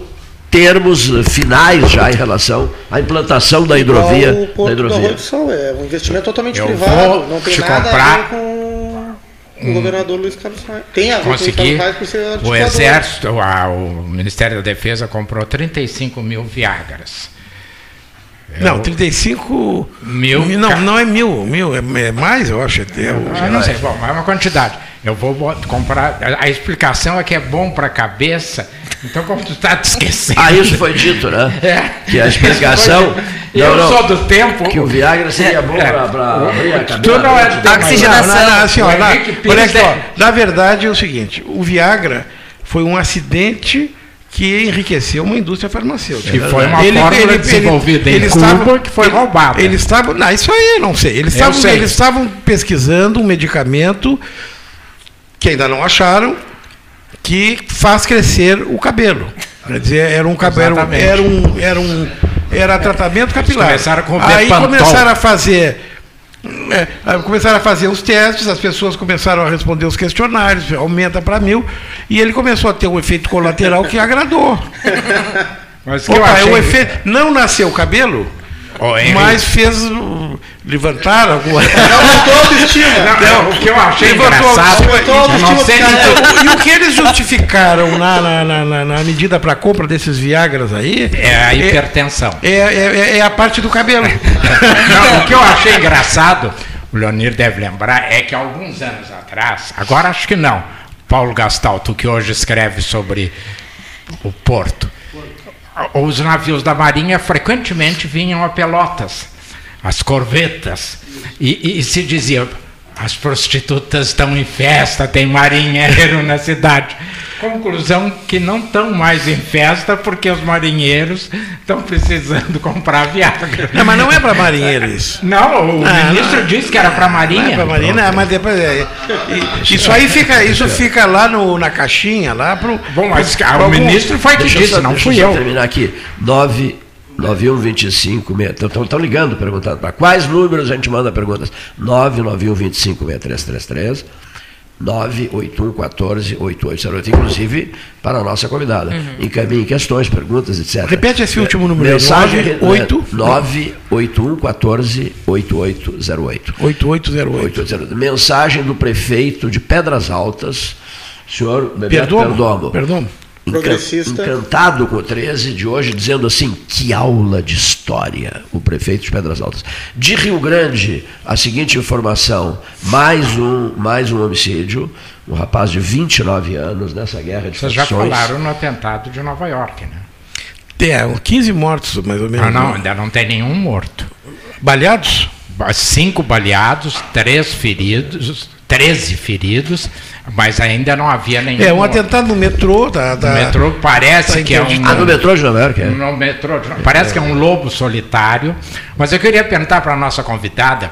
termos finais já em relação à implantação da hidrovia. O Porto da hidrovia. É um investimento totalmente Eu privado, não tem nada comprar... a ver com o governador Luiz Carlos Reis. Tem a ver Conseguir com o Luiz Carlos Reis por ser O Exército, a, o Ministério da Defesa comprou 35 mil Viagras. Não, 35 mil. Não, não é mil, mil, é, é mais, eu acho. É, ah, não sei, bom, é uma quantidade. Eu vou comprar. A explicação é que é bom para a cabeça então, como tu está te esquecendo. Ah, isso foi dito, né? É. Que a explicação. eu não, sou do tempo. Que o Viagra seria bom é. para abrir a cabeça. Tu não é do Oxigenação. Não, não, assim, ó, na, olha aqui, ó, na verdade é o seguinte: o Viagra foi um acidente que enriqueceu uma indústria farmacêutica. E foi uma ele, fórmula ele, desenvolvida ele, em Cuba estava, que foi roubada. Eles estavam, não, isso aí não sei. Eles estavam, eles estavam pesquisando um medicamento que ainda não acharam que faz crescer o cabelo. Quer dizer, era um cabelo, era um, era um, era tratamento capilar. começaram a Aí começaram a fazer é, começaram a fazer os testes, as pessoas começaram a responder os questionários, aumenta para mil, e ele começou a ter um efeito colateral que agradou. Mas que Opa, é o efeito. Não nasceu o cabelo, Oh, mas fez levantar alguma Levantou a autoestima. Não, o que eu achei levantou, engraçado. Levantou a autoestima. E o que eles justificaram na, na, na, na medida para compra desses Viagras aí. É a hipertensão. É, é, é, é a parte do cabelo. Não, o que eu achei engraçado, o Leonir deve lembrar, é que alguns anos atrás, agora acho que não, Paulo Gastalto, que hoje escreve sobre o Porto os navios da Marinha frequentemente vinham a Pelotas, as corvetas, e, e se dizia: as prostitutas estão em festa, tem marinheiro na cidade. Conclusão que não estão mais em festa porque os marinheiros estão precisando comprar Viagra. Não, mas não é para marinheiros. Não, o ah, ministro não, disse que era para marinha. Não é para marinha, não, mas depois é, isso aí fica, isso fica lá no, na caixinha lá pro. Bom, mas pro, o algum, ministro foi que disse, não fui eu. terminar aqui. 9 9125 estão ligando perguntando para quais números a gente manda perguntas 99125 6333 981148808, inclusive para a nossa convidada. Uhum. Encaminhe questões, perguntas, etc. Repete esse último número. Mensagem 8 981148808. 8808. Mensagem do prefeito de Pedras Altas, senhor Bebeto Perdomo. Perdomo. Perdomo progressista. Encantado com o 13 de hoje, dizendo assim: que aula de história, o prefeito de Pedras Altas. De Rio Grande, a seguinte informação: mais um, mais um homicídio, um rapaz de 29 anos nessa guerra de Vocês já falaram no atentado de Nova York, né? É, 15 mortos, mais ou menos. Ah, não, ainda não tem nenhum morto. Baleados? Cinco baleados, três feridos, 13 feridos mas ainda não havia nenhum. É, um atentado no metrô. Da, da, no metrô parece tá que é um. Ah, no metrô de Nova York, é. No metrô, parece é. que é um lobo solitário. Mas eu queria perguntar para a nossa convidada.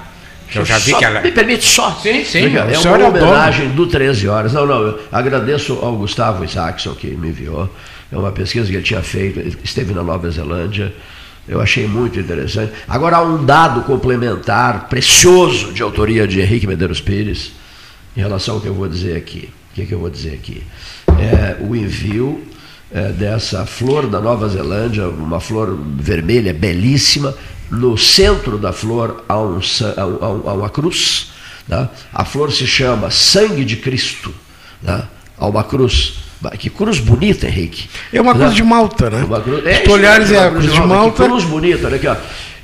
Eu já vi só, que ela. Me permite só? Sim, sim. É uma é homenagem do 13 horas. Não, não, eu agradeço ao Gustavo Isaacson que me enviou. É uma pesquisa que ele tinha feito, esteve na Nova Zelândia. Eu achei muito interessante. Agora há um dado complementar precioso de autoria de Henrique Medeiros Pires em relação ao que eu vou dizer aqui. O que, que eu vou dizer aqui? É, o envio é, dessa flor da Nova Zelândia, uma flor vermelha belíssima, no centro da flor há, um, há, uma cruz. Tá? A flor se chama Sangue de Cristo. Tá? Há uma cruz. Que cruz bonita, Henrique. É uma cruz de Malta, né? Uma cruz, é, Os olhares é, é a cruz de Malta. Que cruz bonita, olha aqui, ó.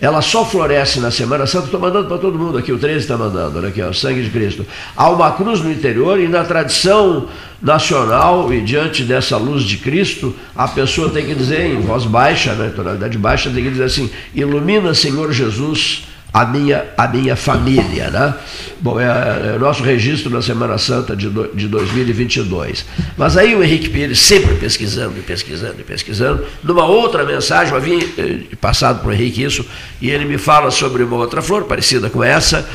Ela só floresce na Semana Santa, estou mandando para todo mundo aqui, o 13 está mandando, olha aqui, ó, sangue de Cristo. Há uma cruz no interior e na tradição nacional e diante dessa luz de Cristo, a pessoa tem que dizer em voz baixa, né, tonalidade baixa, tem que dizer assim: Ilumina, Senhor Jesus, a minha, a minha família. Né? Bom, é, é nosso registro na Semana Santa de, do, de 2022. Mas aí o Henrique Pires, sempre pesquisando e pesquisando e pesquisando, numa outra mensagem, eu havia eh, passado para o Henrique isso, e ele me fala sobre uma outra flor parecida com essa,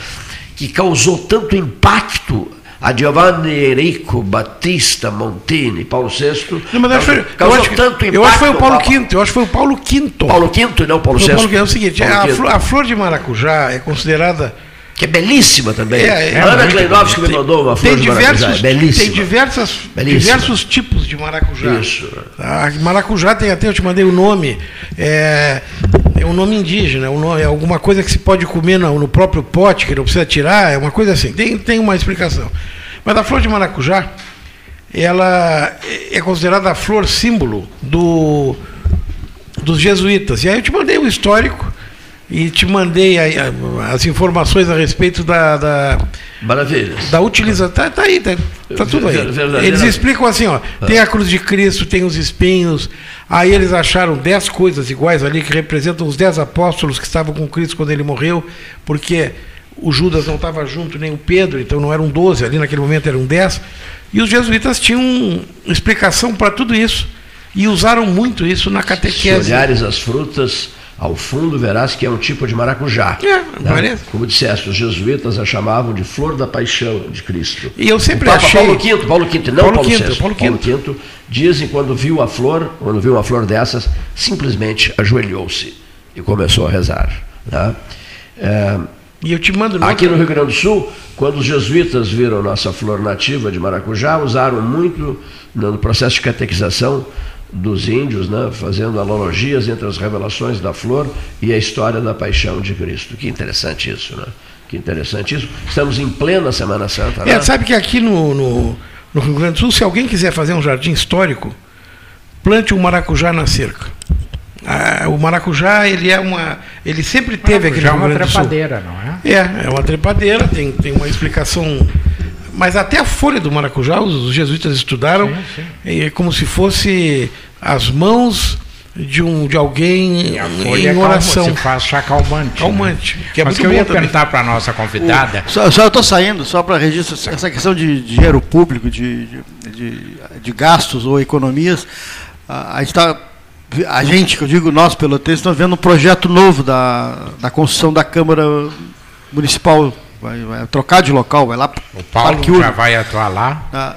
que causou tanto impacto a Giovanni Enrico Battista Montini, Paulo VI. Não, mas causou, causou eu acho, tanto impacto. Eu acho que foi o Paulo V, eu acho que foi o Paulo V. Paulo V e não Paulo VI. Paulo, é o seguinte, a flor, a flor de maracujá é considerada que é belíssima também. É, é, Ana Kleinovski me mandou uma flor tem diversos, maracujá, é belíssima. Tem diversas, diversos tipos de maracujá. Isso. A maracujá tem até, eu te mandei o nome, é, é um nome indígena, é, um nome, é alguma coisa que se pode comer no, no, próprio pote, que não precisa tirar, é uma coisa assim, tem, tem uma explicação. Mas a flor de maracujá, ela é considerada a flor símbolo do, dos jesuítas. E aí eu te mandei o histórico e te mandei a, a, as informações a respeito da. da Maravilhas. Da utilização. Tá, tá, aí, tá, tá tudo aí. Eles explicam assim: ó, ah. tem a cruz de Cristo, tem os espinhos. Aí eles acharam dez coisas iguais ali que representam os dez apóstolos que estavam com Cristo quando ele morreu, porque o Judas não estava junto, nem o Pedro, então não eram doze, ali naquele momento eram dez. E os jesuítas tinham explicação para tudo isso. E usaram muito isso na catequese. Se olhares as frutas ao fundo verás que é um tipo de maracujá. É, né? Como disseste, os jesuítas a chamavam de flor da paixão de Cristo. E eu sempre o Papa achei... Paulo V, Paulo V, não Paulo, Paulo V, VI, Paulo, Paulo V, dizem quando viu a flor, quando viu uma flor dessas, simplesmente ajoelhou-se e começou a rezar. Né? É, e eu te mando Aqui no Rio Grande do Sul, quando os jesuítas viram nossa flor nativa de maracujá, usaram muito no processo de catequização dos índios, né, fazendo analogias entre as revelações da flor e a história da paixão de Cristo. Que interessante isso, né? Que interessante isso. Estamos em plena Semana Santa. Né? É, sabe que aqui no, no, no, Rio Grande do Sul, se alguém quiser fazer um jardim histórico, plante um maracujá na cerca. Ah, o maracujá, ele é uma. Ele sempre teve aquele. É uma trepadeira, não é? É, é uma trepadeira, tem, tem uma explicação mas até a folha do maracujá, os, jesuítas estudaram, sim, sim. É como se fosse as mãos de, um, de alguém em é oração. Calma, se faz chá calmante. Né? Calmante. Né? Que é Mas que eu ia perguntar para a nossa convidada. O, só, só eu estou saindo, só para registrar essa questão de, de dinheiro público, de, de, de, gastos ou economias. A, a gente está a gente, que eu digo nós pelotenses, estamos vendo um projeto novo da, da construção da Câmara Municipal vai, vai trocar de local, vai lá. O Paulo já vai atuar lá. Ah,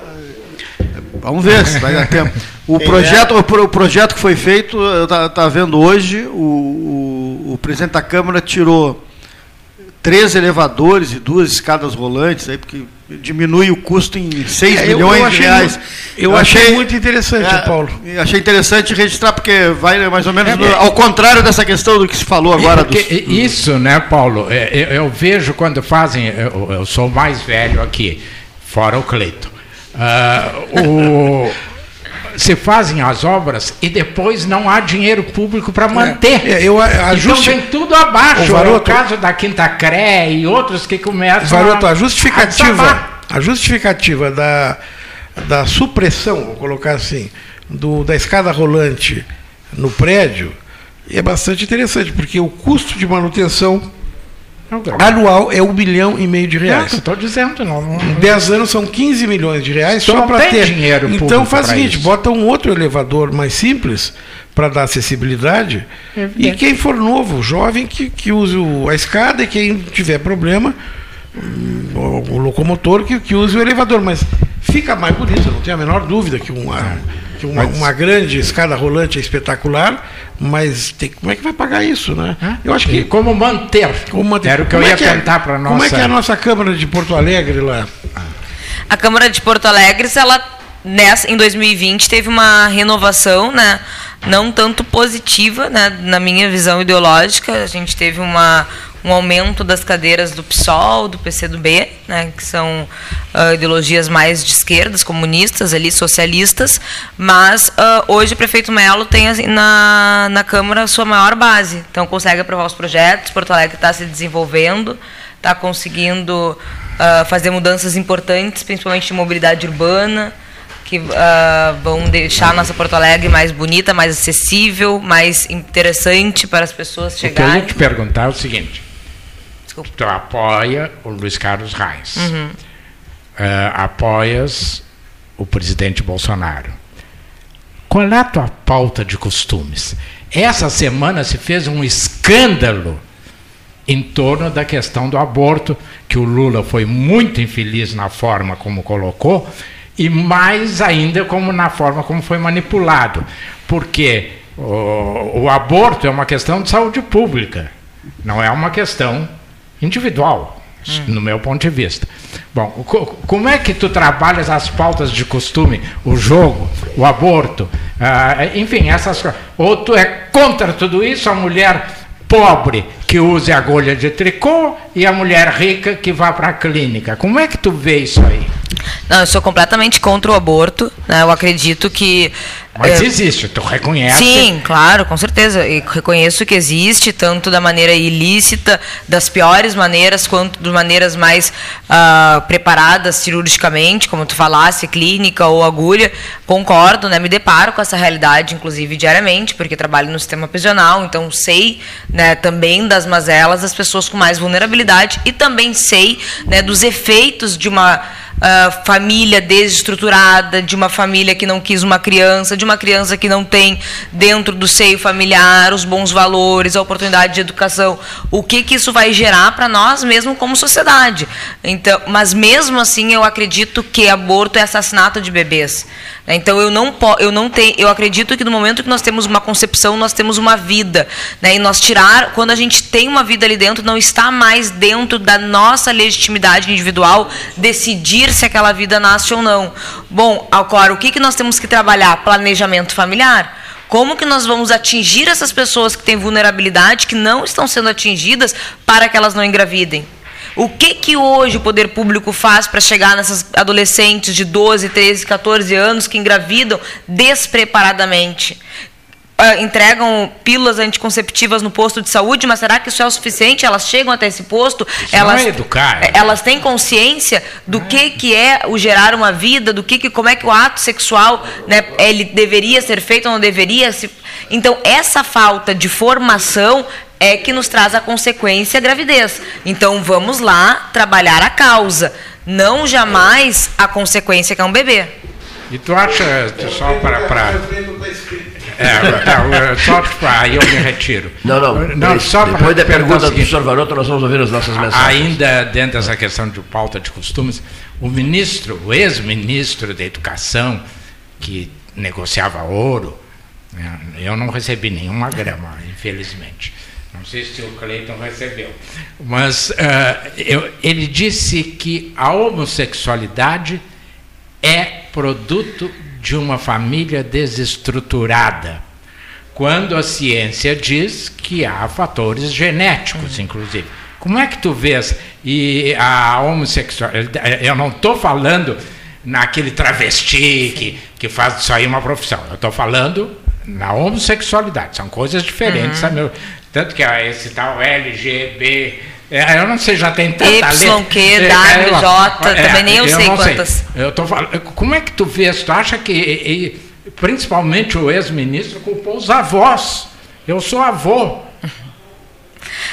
vamos ver se vai dar tempo. O projeto, o, projeto que foi feito, está tá vendo hoje, o, o, o presidente da Câmara tirou três elevadores e duas escadas rolantes, aí, porque diminui o custo em 6 é, milhões eu, eu de reais. Eu, eu achei, achei, muito interessante, é, Paulo. Achei interessante registrar, porque vai mais ou menos é, no, ao contrário dessa questão do que se falou agora. Dos, isso, né, Paulo? É, eu, eu, vejo quando fazem, eu, eu, sou mais velho aqui, fora o Cleito. Uh, o se fazem as obras e depois não há dinheiro público para manter. É, eu, ajuste... Então vem tudo abaixo. O, Varoto... é o caso da Quinta Cré e outros que começam Varoto, a, a justificativa, a, a justificativa da, da supressão, vou colocar assim, do, da escada rolante no prédio é bastante interessante, porque o custo de manutenção anual é um bilhão e meio de reais. Estou dizendo, não, não. Em 10 anos são 15 milhões de reais então só para ter dinheiro. Então faz o seguinte, isso. bota um outro elevador mais simples para dar acessibilidade. É e quem for novo, jovem, que, que use a escada e quem tiver problema, o, o locomotor que, que use o elevador. Mas fica mais bonito, não tenho a menor dúvida que uma. É uma, uma, grande escada rolante é espetacular, mas tem, como é que vai pagar isso, né? Eu acho que como manter? Como manter? Era o que eu ia é, tentar para nós. Como é que é a nossa Câmara de Porto Alegre lá? A Câmara de Porto Alegre, ela nessa, em 2020 teve uma renovação, né? Não tanto positiva, né? Na minha visão ideológica, a gente teve uma um aumento das cadeiras do PSOL, do PCdoB, né, que são uh, ideologias mais de esquerdas, comunistas, ali, socialistas, mas uh, hoje o prefeito Melo tem assim, na, na Câmara a sua maior base, então consegue aprovar os projetos, Porto Alegre está se desenvolvendo, está conseguindo uh, fazer mudanças importantes, principalmente de mobilidade urbana, que uh, vão deixar a nossa Porto Alegre mais bonita, mais acessível, mais interessante para as pessoas chegarem. O que eu ia te perguntar é o seguinte: Desculpa. Tu apoia o Luiz Carlos Reis. Uhum. Uh, apoias o presidente Bolsonaro. Qual é a tua pauta de costumes? Essa semana se fez um escândalo em torno da questão do aborto, que o Lula foi muito infeliz na forma como colocou, e mais ainda como na forma como foi manipulado. Porque o, o aborto é uma questão de saúde pública, não é uma questão individual, hum. no meu ponto de vista. Bom, como é que tu trabalhas as pautas de costume, o jogo, o aborto, ah, enfim, essas coisas? Ou tu é contra tudo isso, a mulher pobre que use agulha de tricô e a mulher rica que vá para a clínica. Como é que tu vê isso aí? Não, eu sou completamente contra o aborto. Né? Eu acredito que. Mas é, existe, tu reconhece? Sim, claro, com certeza. E reconheço que existe, tanto da maneira ilícita, das piores maneiras, quanto de maneiras mais uh, preparadas cirurgicamente, como tu falasse, clínica ou agulha. Concordo, né? Me deparo com essa realidade, inclusive diariamente, porque trabalho no sistema prisional, então sei né, também das mazelas das pessoas com mais vulnerabilidade e também sei né, dos efeitos de uma uh, família desestruturada, de uma família que não quis uma criança, de uma criança que não tem dentro do seio familiar os bons valores, a oportunidade de educação, o que, que isso vai gerar para nós mesmo como sociedade. Então, mas mesmo assim eu acredito que aborto é assassinato de bebês. Então eu não eu não tenho, eu acredito que no momento que nós temos uma concepção, nós temos uma vida, né? E nós tirar, quando a gente tem uma vida ali dentro, não está mais dentro da nossa legitimidade individual decidir se aquela vida nasce ou não. Bom, agora o que que nós temos que trabalhar? Planejamento familiar. Como que nós vamos atingir essas pessoas que têm vulnerabilidade, que não estão sendo atingidas, para que elas não engravidem? O que que hoje o poder público faz para chegar nessas adolescentes de 12, 13, 14 anos que engravidam despreparadamente? Uh, entregam pílulas anticonceptivas no posto de saúde, mas será que isso é o suficiente? Elas chegam até esse posto, isso elas, não é educar, é. elas têm consciência do é. que, que é o gerar uma vida, do que, que como é que o ato sexual né, ele deveria ser feito ou não deveria. Se... Então, essa falta de formação é que nos traz a consequência a gravidez. Então vamos lá trabalhar a causa, não jamais a consequência que é um bebê. E tu acha, só para. para... É, tá, só para. Aí eu me retiro. Não, não. não só depois da pergunta do professor Varoto, nós vamos ouvir as nossas mensagens. Ainda dentro dessa questão de pauta de costumes, o ministro, o ex-ministro da Educação, que negociava ouro, né, eu não recebi nenhuma grama, infelizmente. Não sei se o Cleiton recebeu. Mas uh, eu, ele disse que a homossexualidade é produto de uma família desestruturada. Quando a ciência diz que há fatores genéticos, uhum. inclusive. Como é que tu vês? E a homossexualidade. Eu não estou falando naquele travesti que, que faz disso aí uma profissão. Eu estou falando na homossexualidade. São coisas diferentes. Uhum. Tanto que esse tal LGB. É, eu não sei, já tem tanta Y, Q, é, W, J, é, também nem eu, eu sei quantas. Sei. Eu tô falando, como é que tu vês? Tu acha que, e, principalmente o ex-ministro, culpou os avós? Eu sou avô.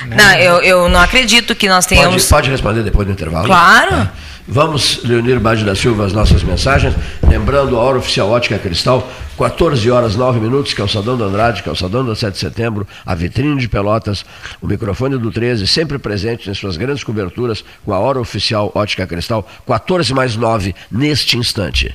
Não, eu, eu não acredito que nós tenhamos. Pode, pode responder depois do intervalo? Claro. Tá. Vamos, Leonir Bade da Silva, as nossas mensagens. Lembrando, a hora oficial Ótica Cristal, 14 horas 9 minutos, calçadão do Andrade, calçadão do 7 de setembro, a vitrine de Pelotas, o microfone do 13, sempre presente em suas grandes coberturas, com a hora oficial Ótica Cristal, 14 mais 9, neste instante.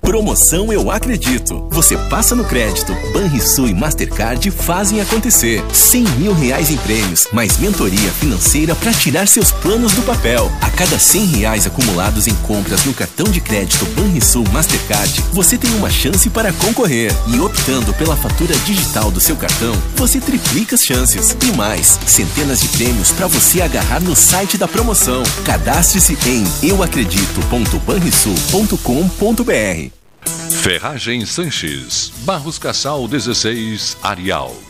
Promoção Eu Acredito. Você passa no crédito. Banrisul e Mastercard fazem acontecer. 100 mil reais em prêmios, mais mentoria financeira para tirar seus planos do papel. A cada 100 reais acumulados em compras no cartão de crédito Banrisul Mastercard, você tem uma chance para concorrer. E optando pela fatura digital do seu cartão, você triplica as chances. E mais, centenas de prêmios para você agarrar no site da promoção. Cadastre-se em euacredito.banrisul.com.br. Ferragem Sanches, Barros Cassal 16, Arial.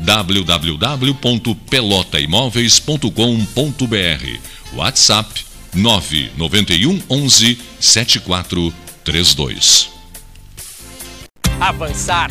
www.pelotaimoveis.com.br WhatsApp 991 11 7432 Avançar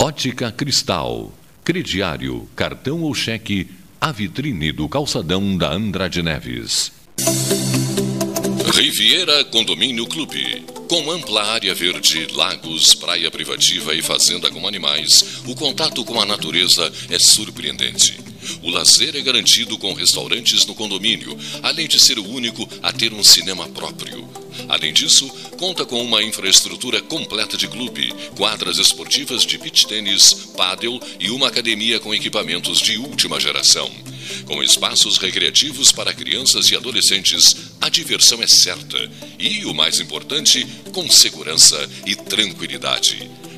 Ótica Cristal, crediário, cartão ou cheque, a vitrine do calçadão da Andrade Neves. Riviera Condomínio Clube. Com ampla área verde, lagos, praia privativa e fazenda com animais, o contato com a natureza é surpreendente. O lazer é garantido com restaurantes no condomínio, além de ser o único a ter um cinema próprio. Além disso, conta com uma infraestrutura completa de clube, quadras esportivas de beach tênis, pádel e uma academia com equipamentos de última geração. Com espaços recreativos para crianças e adolescentes, a diversão é certa e, o mais importante, com segurança e tranquilidade.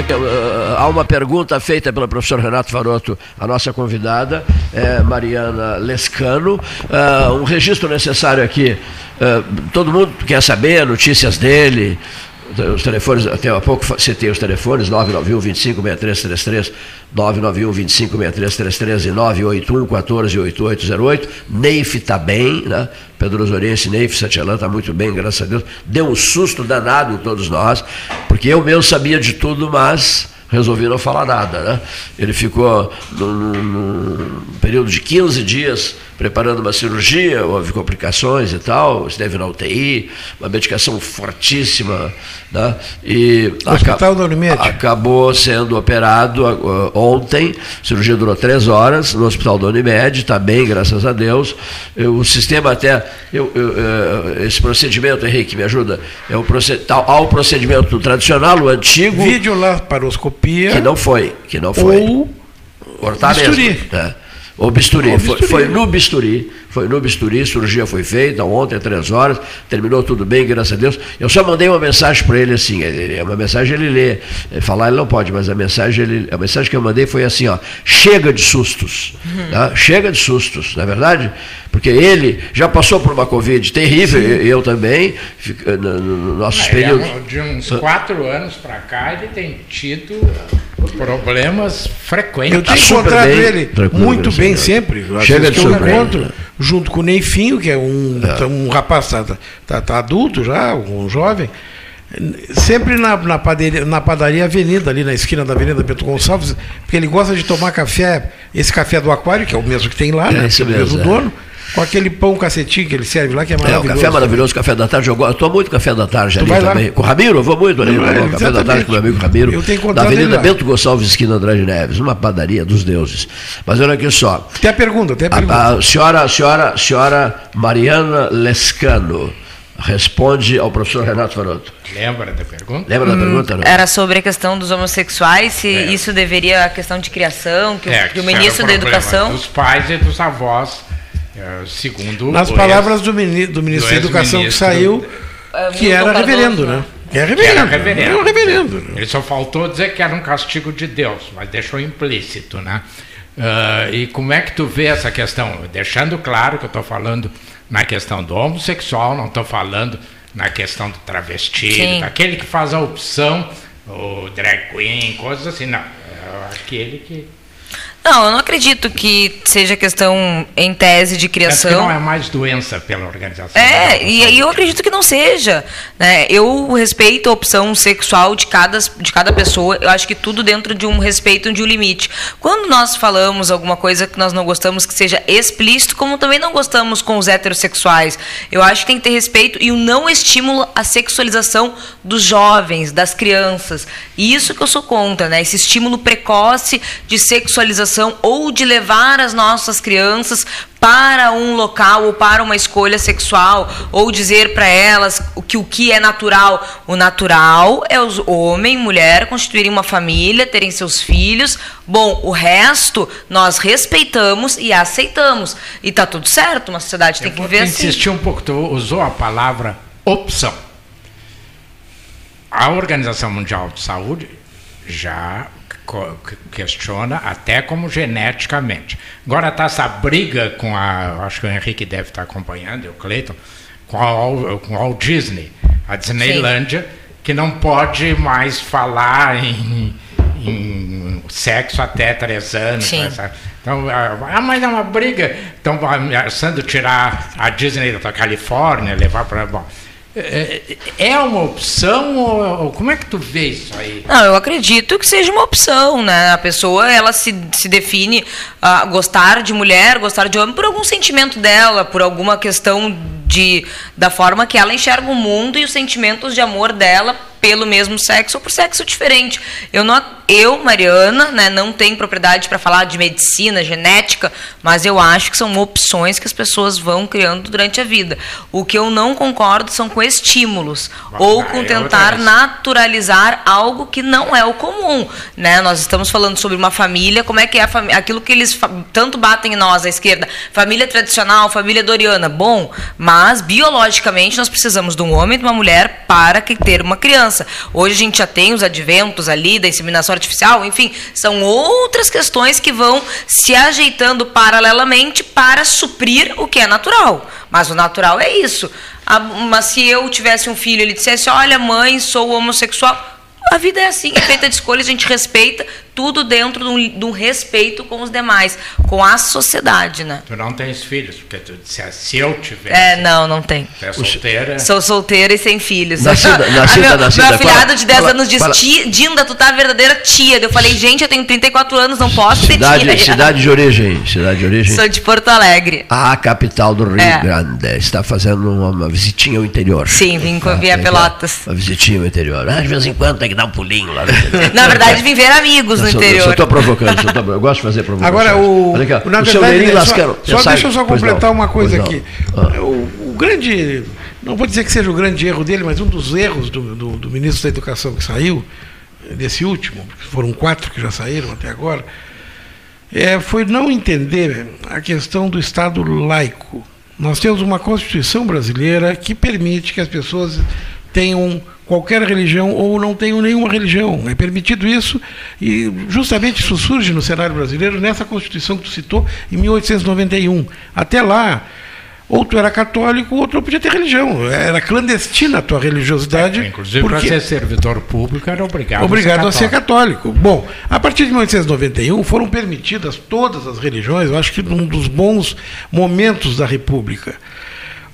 Renato, há uma pergunta feita pela professora Renato Faroto, a nossa convidada, é Mariana Lescano. Uh, um registro necessário aqui. Uh, todo mundo quer saber notícias dele, os telefones, até há pouco citei os telefones, 991 25 6333, 991 25 6333 e 981 14 8808. Neif está bem, né? Pedro Osoriense, Neif Satialan está muito bem, graças a Deus. Deu um susto danado em todos nós, porque eu mesmo sabia de tudo, mas resolvi não falar nada. Né? Ele ficou num, período de 15 dias preparando uma cirurgia, houve complicações e tal, esteve na UTI, uma medicação fortíssima. Né? E Hospital da Unimed. acabou sendo operado uh, ontem, a cirurgia durou três horas no Hospital da Unimed, está bem, graças a Deus. Eu, o sistema até, eu, eu, uh, esse procedimento, Henrique, me ajuda, é o proced, há o procedimento tradicional, o antigo. Vídeo lá, paroscopia. Que não foi, que não foi. Ou cortar bisturi. mesmo. Né? O bisturi. O Foi, bisturi. foi no bisturi. Foi no bisturi, a cirurgia foi feita ontem, três horas, terminou tudo bem, graças a Deus. Eu só mandei uma mensagem para ele assim, ele- uma mensagem ele lê. Falar ele não pode, mas a mensagem, ele, a mensagem que eu mandei foi assim, ó, chega de sustos. tá? Chega de sustos, não é verdade? Porque ele já passou por uma Covid terrível, e eu também, no, no- no nossos é períodos. um- de uns quatro anos para cá, ele tem tido problemas frequentes. Eu tenho encontrado ele muito bem Deus. sempre. Chega de que eu encontro, junto com o Neifinho, que é um, um rapaz tá, tá, tá adulto já, um jovem, sempre na, na, padaria, na padaria Avenida, ali na esquina da Avenida Bento Gonçalves, porque ele gosta de tomar café, esse café do aquário, que é o mesmo que tem lá, É né? isso o mesmo mesmo, é. Com aquele pão cacetinho que ele serve lá, que é É, o maravilhoso. café é maravilhoso, café da tarde. Eu, gosto- eu tomo muito café da tarde ali vai lá? também. Com o Ramiro, eu vou muito ali. É, eu vou café da tarde com o meu amigo Ramiro. Eu tenho da encontrado Avenida. Bento Gonçalves, esquina Andrade Neves. Uma padaria dos deuses. Mas olha aqui só. Tem a pergunta, tem a pergunta. A, a senhora, a senhora, a senhora Mariana Lescano responde ao professor Renato Faroto. Lembra da pergunta? Lembra da pergunta? Não? Era sobre a questão dos homossexuais, se isso deveria a questão de criação, que, o- É, que o isso era ministro da Educação. Dos pais e dos avós, segundo. Nas o palavras do, mini, do ministro da Educação que ex-ministro, saiu, Ah, que Milton era reverendo, né? né? Que é que reverendo. era reverendo. É um reverendo. Ele só faltou dizer que era um castigo de Deus, mas deixou implícito, né? Ah, e como é que tu vê essa questão? Deixando claro que eu estou falando na questão do homossexual, não estou falando na questão do travesti, Sim. daquele que faz a opção, o drag queen, coisas assim, não. É aquele que. Não, eu não acredito que seja questão em tese de Tanto que não criação. é mais doença pela organização. É, e, e eu acredito que não seja. Né? Eu respeito a opção sexual de cada, de cada pessoa. Eu acho que tudo dentro de um respeito, de um limite. Quando nós falamos alguma coisa que nós não gostamos que seja explícito, como também não gostamos com os heterossexuais, eu acho que tem que ter respeito e o não estímulo à sexualização dos jovens, das crianças. E isso que eu sou contra, né? Esse estímulo precoce de sexualização ou de levar as nossas crianças para um local ou para uma escolha sexual ou dizer para elas o que o que é natural. O natural é os homem, mulher constituírem uma família, terem seus filhos. Bom, o resto nós respeitamos e aceitamos e tá tudo certo. Uma sociedade tem que Vou viver te assim. insistir um pouco, tu usou a palavra opção. A Organização Mundial de Saúde já que- questiona até como geneticamente. Agora está essa briga com a, acho que o Henrique deve estar acompanhando, e o Cleiton, com a, com a Walt Disney, a Disneylândia, que não pode mais falar em, em sexo até três anos. Sim. essa- Então, ah, mas é uma briga. Estão ameaçando tirar a Disney da Califórnia, levar para. Bom, é, é uma opção ou, ou como é que tu vê isso aí? Não, eu acredito que seja uma opção, né? A pessoa, ela se, se define a gostar de mulher, gostar de homem por algum sentimento dela, por alguma questão de da forma que ela enxerga o mundo e os sentimentos de amor dela pelo mesmo sexo ou por sexo diferente. Eu não eu, Mariana, né, não tenho propriedade para falar de medicina, genética, mas eu acho que são opções que as pessoas vão criando durante a vida. O que eu não concordo são com estímulos ou com é tentar naturalizar algo que não é o comum, né? Nós estamos falando sobre uma família, como é que é a família, aquilo que eles tanto batem em nós, à esquerda, família tradicional, família doriana, bom, mas Mas, biologicamente, nós precisamos de um homem e de uma mulher para que ter uma criança. Hoje a gente já tem os adventos ali da inseminação artificial, enfim, são outras questões que vão se ajeitando paralelamente para suprir o que é natural. Mas o natural é isso. Mas se eu tivesse um filho e ele dissesse: Olha, mãe, sou homossexual a vida é assim, é feita de escolhas, a gente respeita tudo dentro de um, respeito com os demais, com a sociedade, né? Tu não tens filhos, porque tu disse, se eu tivesse. É, não, não tem. Tu é solteira? Sou solteira e sem filhos. Nascida, nascida, meu, nascida, meu afilhado de 10 fala, anos diz, tia, Dinda, tu tá a verdadeira tia. Eu falei, gente, eu tenho 34 anos, não posso cidade, ser tia. Cidade de origem, cidade de origem. Sou de Porto Alegre. A capital do Rio é. Grande. Está fazendo uma, uma, visitinha ao interior. Sim, vim com ah, via Pelotas. Uma visitinha ao interior. Ah, de vez em quando tem que dar um pulinho lá. Na verdade, vim ver amigos no interior. Eu só estou provocando, só tô, eu gosto de fazer provocação. Agora, o, na o verdade, seu Lasquero, só, só deixa eu só completar uma coisa aqui. Ah. O, o, grande, não vou dizer que seja o grande erro dele, mas um dos erros do, do, do ministro da Educação que saiu, desse último, foram quatro que já saíram até agora, é, foi não entender a questão do Estado laico. Nós temos uma Constituição brasileira que permite que as pessoas tenham qualquer religião ou não tenham nenhuma religião. É permitido isso e justamente isso surge no cenário brasileiro nessa Constituição que tu citou em 1891. Até lá, ou tu era católico, ou tu não podia ter religião. Era clandestina a tua religiosidade. É, inclusive, para ser servidor público, era obrigado, obrigado a, ser a ser católico. Bom, a partir de 1891 foram permitidas todas as religiões, eu acho que num dos bons momentos da República.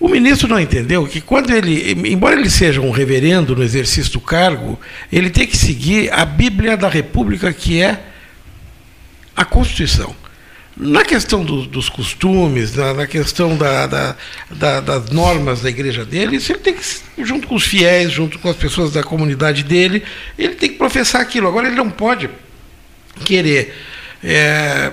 O ministro não entendeu que quando ele, embora ele seja um reverendo no exercício do cargo, ele tem que seguir a Bíblia da República, que é a Constituição. Na questão do, dos costumes, na, na questão da, da, da, das normas da igreja dele, isso ele tem que, junto com os fiéis, junto com as pessoas da comunidade dele, ele tem que professar aquilo. Agora, ele não pode querer. É,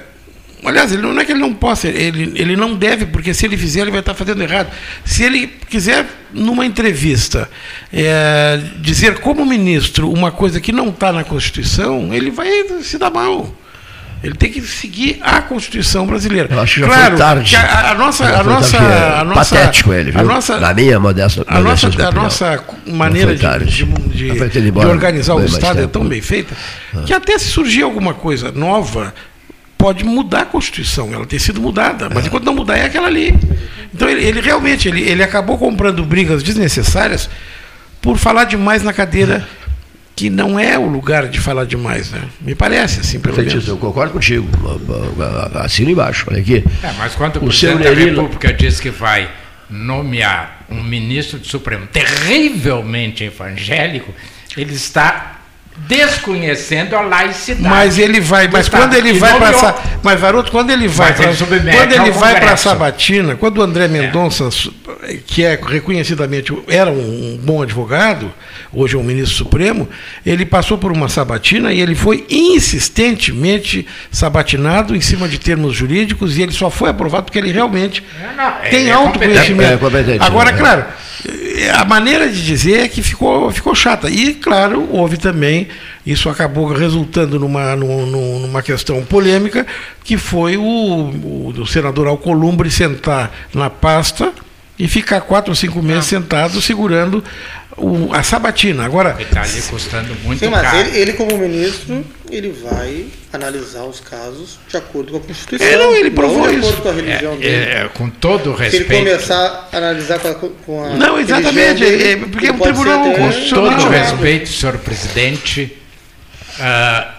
Aliás, ele não é que ele não possa, ele, ele não deve, porque se ele fizer, ele vai estar fazendo errado. Se ele quiser, numa entrevista, é, dizer como ministro uma coisa que não está na Constituição, ele vai se dar mal. Ele tem que seguir a Constituição brasileira. Eu acho que já claro, foi tarde. A, a, nossa, a nossa, a nossa, patético ele, viu? A nossa, Na minha modesta, a nossa, a nossa maneira de, de, de, de, organizar o Estado é tão bem feita ah. que até se surgir alguma coisa nova pode mudar a Constituição, ela tem sido mudada, mas enquanto não mudar é aquela ali. Então ele, ele realmente ele, ele acabou comprando brigas desnecessárias por falar demais na cadeira que não é o lugar de falar demais, né? Me parece assim, pelo menos. Eu concordo contigo. Assina embaixo, olha aqui. É, mas quando o, o presidente da República diz que vai nomear um ministro do Supremo terrivelmente evangélico, ele está desconhecendo a laicidade. Mas ele vai, mas quando ele vai para mas Varoto, quando ele vai para quando ele vai para Sabatina, quando o André Mendonça, é. que é reconhecidamente era um bom advogado, hoje é um ministro supremo, ele passou por uma sabatina e ele foi insistentemente sabatinado em cima de termos jurídicos e ele só foi aprovado porque ele realmente é, não, tem é autoconhecimento. É Agora, né? claro, a maneira de dizer é que ficou, ficou chata. E, claro, houve também, isso acabou resultando numa, numa questão polêmica, que foi o, o, o senador Alcolumbre sentar na pasta e ficar quatro ou cinco meses ah. sentado segurando o, a sabatina. Agora. Está ali custando muito Sim, mas ele, ele, como ministro, ele vai analisar os casos de acordo com a Constituição. É, não, ele provou de isso. acordo com a religião é, dele. É, com todo o respeito. Se ele começar a analisar com a, com a Não, exatamente. Dele, é, porque é um tribunal constitucional. Com todo o respeito, senhor presidente, uh,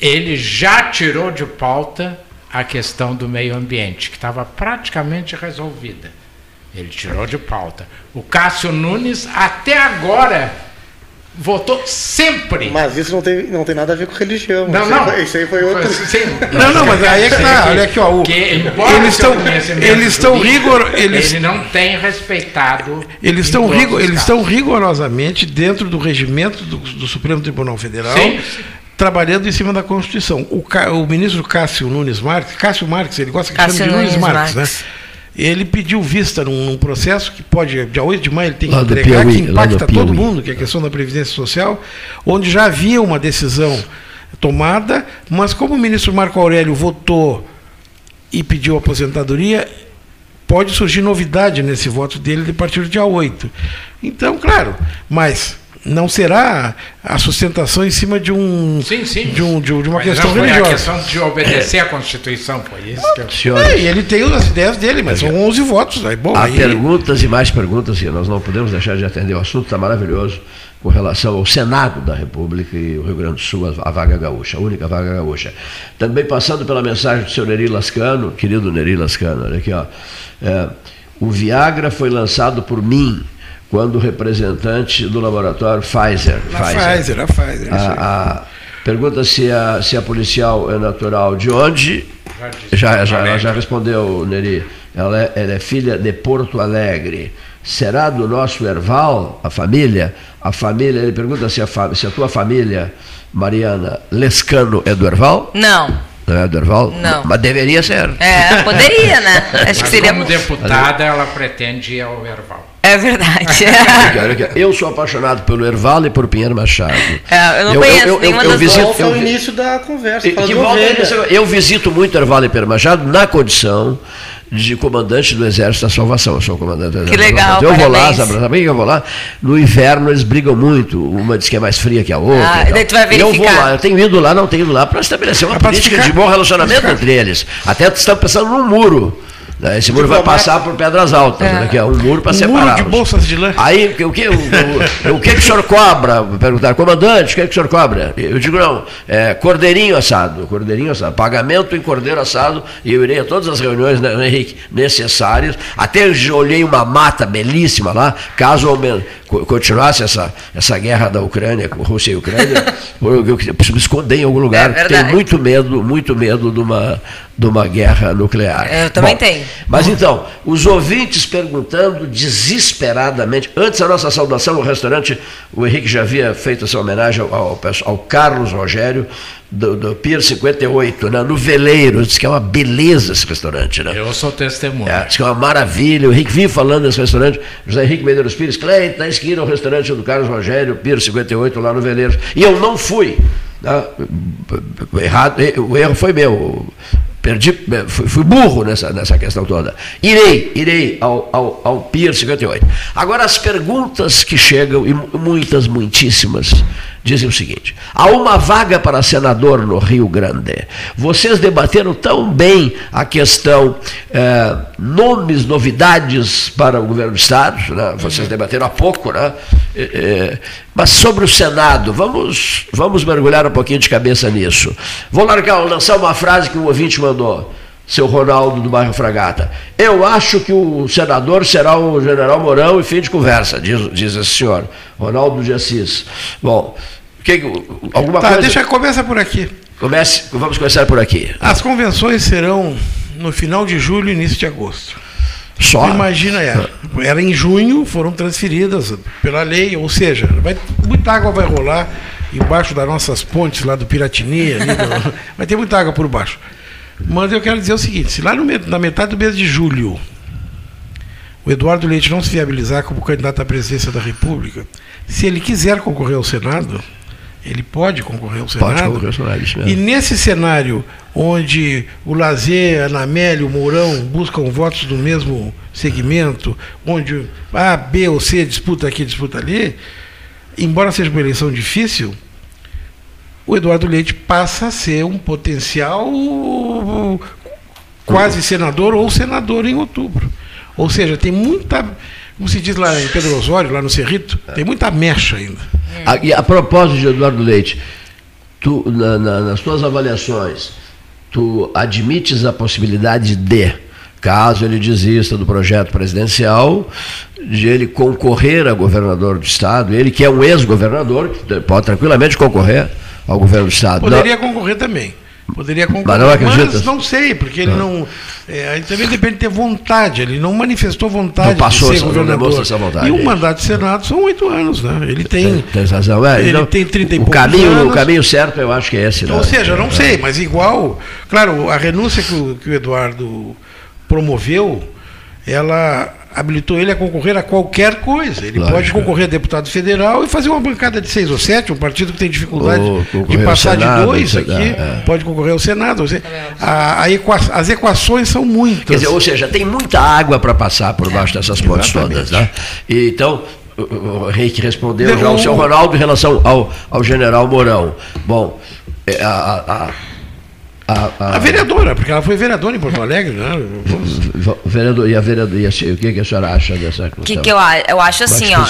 ele já tirou de pauta a questão do meio ambiente, que estava praticamente resolvida. Ele tirou de pauta. O Cássio Nunes, até agora, votou sempre. Mas isso não tem, não tem nada a ver com religião. Não, isso não. Aí foi, isso aí foi outro. Sim. Não, não, mas aí é que tá. Olha aqui, ó. O, eles estão, eles estão rigor, eles, ele não tem respeitado. Eles estão, rigor, eles estão rigorosamente dentro do regimento do, do Supremo Tribunal Federal. Sim trabalhando em cima da Constituição. O, o, ministro Cássio Nunes Marques, Cássio Marques, ele gosta que Cássio chame de Nunes, Nunes Marques, Marques, né? Ele pediu vista num, num, processo que pode, dia 8 de maio, ele tem que entregar, Piauí, que impacta todo mundo, que é a questão da Previdência Social, onde já havia uma decisão tomada, mas como o ministro Marco Aurélio votou e pediu aposentadoria, pode surgir novidade nesse voto dele a partir do dia 8. Então, claro, mas não será a sustentação em cima de um sim, sim. de, um, de, uma Mas questão não foi religiosa. a questão de obedecer à Constituição, foi isso que eu... É, e ele tem as ideias dele, mas são 11 votos. Aí, bom, Há aí, perguntas e mais perguntas, e nós não podemos deixar de atender. O assunto está maravilhoso com relação ao Senado da República e o Rio Grande do Sul, a vaga gaúcha, a única vaga gaúcha. Também passando pela mensagem do senhor Neri Lascano, querido Neri Lascano, olha aqui, ó. É, o Viagra foi lançado por mim quando representante do laboratório Pfizer. Na Pfizer, a Pfizer. isso aí. A, a- pergunta se a, se a policial é natural de onde. Já, já, ela já respondeu, Neri. Ela é, ela é filha de Porto Alegre. Será do nosso Erval, a família? A família, ele pergunta se a, se a tua família, Mariana Lescano, é do Erval? Não. Não é do Erval? Não. Mas deveria ser. É, poderia, né? Acho Mas que seria. como deputada, ela pretende ir ao Erval. É verdade. Eu sou apaixonado pelo Erval e por Pinheiro Machado. É, eu não conheço nenhuma das visito- duas. Volta ao eu vi- início da conversa. E- que de volta eu visito muito Erval e Pedro Machado na condição de comandante do Exército da Salvação. Eu sou comandante do Exército da legal, Salvação. Eu vou lá, parabéns. sabe, sabe que eu vou lá? No inverno eles brigam muito. Uma diz que é mais fria que a outra. Ah, e daí tu vai E eu vou verificar. lá, eu tenho ido lá, não tenho ido lá para estabelecer uma política de bom relacionamento entre eles. Até estão pensando num muro. Esse muro vai passar por pedras altas, É. né? que é um muro para Um separar. muro de bolsas de lã. Aí, o que, o, o, o, que, que o senhor cobra? Perguntaram, comandante, o que, que o senhor cobra? Eu digo, não, é cordeirinho assado, cordeirinho assado, pagamento em cordeiro assado, e eu irei a todas as reuniões, né, Henrique, necessárias. Até olhei uma mata belíssima lá, caso continuasse essa, essa guerra da Ucrânia, com Rússia e Ucrânia, eu, preciso me esconder em algum lugar. É. Tenho muito medo, muito medo de uma, de uma guerra nuclear. Eu também Bom, tenho. Mas então, os ouvintes perguntando desesperadamente, antes da nossa saudação no restaurante, o Henrique já havia feito essa homenagem ao, ao Carlos Rogério, do, do Pier 58, né, no Veleiro, diz que é uma beleza esse restaurante. Né? Eu sou testemunha. É, diz que é uma maravilha. O Henrique vive falando desse restaurante. José Henrique Medeiros Pires, Cleiton, na esquina, o restaurante do Carlos Rogério, Pier 58, lá no Veleiro. E eu não fui. né? Errado, o erro foi meu. Perdi, fui, fui burro nessa, nessa questão toda. Irei, irei ao, ao, ao Pier 58. Agora, as perguntas que chegam, e mu- muitas, muitíssimas, dizem o seguinte: há uma vaga para senador no Rio Grande. Vocês debateram tão bem a questão eh, nomes, novidades para o governo do Estado, né? vocês debateram há pouco, né? Eh, eh, mas sobre o Senado, vamos, vamos mergulhar um pouquinho de cabeça nisso. Vou largar, lançar uma frase que um ouvinte mandou seu Ronaldo do bairro Fragata. Eu acho que o senador será o general Mourão e fim de conversa, diz, diz esse senhor, Ronaldo de Assis. Bom, que, alguma Tá, coisa. deixa começa por aqui. Comece, vamos começar por aqui. As convenções serão no final de julho e início de agosto. Só? Imagina, é. Era em junho, foram transferidas pela lei, ou seja, vai, muita água vai rolar embaixo das nossas pontes lá do Piratini, no- vai ter muita água por baixo. Mas eu quero dizer o seguinte, se lá no, na metade do mês de julho o Eduardo Leite não se viabilizar como candidato à presidência da República, se ele quiser concorrer ao Senado, ele pode concorrer ao Senado. Pode concorrer ao Senado, isso mesmo. E nesse cenário onde o Lazer, a Anamélio, o Mourão buscam votos do mesmo segmento, onde A, B ou C disputa aqui, disputa ali, embora seja uma eleição difícil, o Eduardo Leite passa a ser um potencial quase senador ou senador em outubro. Ou seja, tem muita, como se diz lá em Pedro Osório, lá no Cerrito, tem muita mecha ainda. A, e a propósito de Eduardo Leite, tu, na- na- nas tuas avaliações, tu admites a possibilidade de, caso ele desista do projeto presidencial, de ele concorrer a governador do Estado, ele que é um ex-governador, pode tranquilamente concorrer ao governo do Estado. Poderia concorrer também. Poderia concorrer. Mas não? Mas não sei, porque ele Não. é, também depende de ter vontade. Ele não manifestou vontade Não passou de ser governador. essa vontade, e o mandato de Senado são oito anos, né? Ele tem. Tem razão. É, ele então, tem 30 e o caminho, anos. o caminho certo eu acho que é esse. né? Ou seja, não É. sei, mas igual. Claro, a renúncia que o, que o Eduardo promoveu, ela habilitou ele a concorrer a qualquer coisa. Ele Lógico. pode concorrer a deputado federal e fazer uma bancada de seis ou sete, um partido que tem dificuldade de passar Senado, de dois aqui, é. pode concorrer ao Senado. A, a equa, as equações são muitas. Quer dizer, ou seja, tem muita água para passar por baixo dessas pontes todas. Né? E, então, o Henrique respondeu já o seu Ronaldo em relação ao, ao general Mourão. Bom, é, a, a a, a, a, vereadora, porque ela foi vereadora em Porto Alegre, né? Vereador, e a vereadora, o que, que a senhora acha dessa questão? Que, que eu, eu acho assim, ó.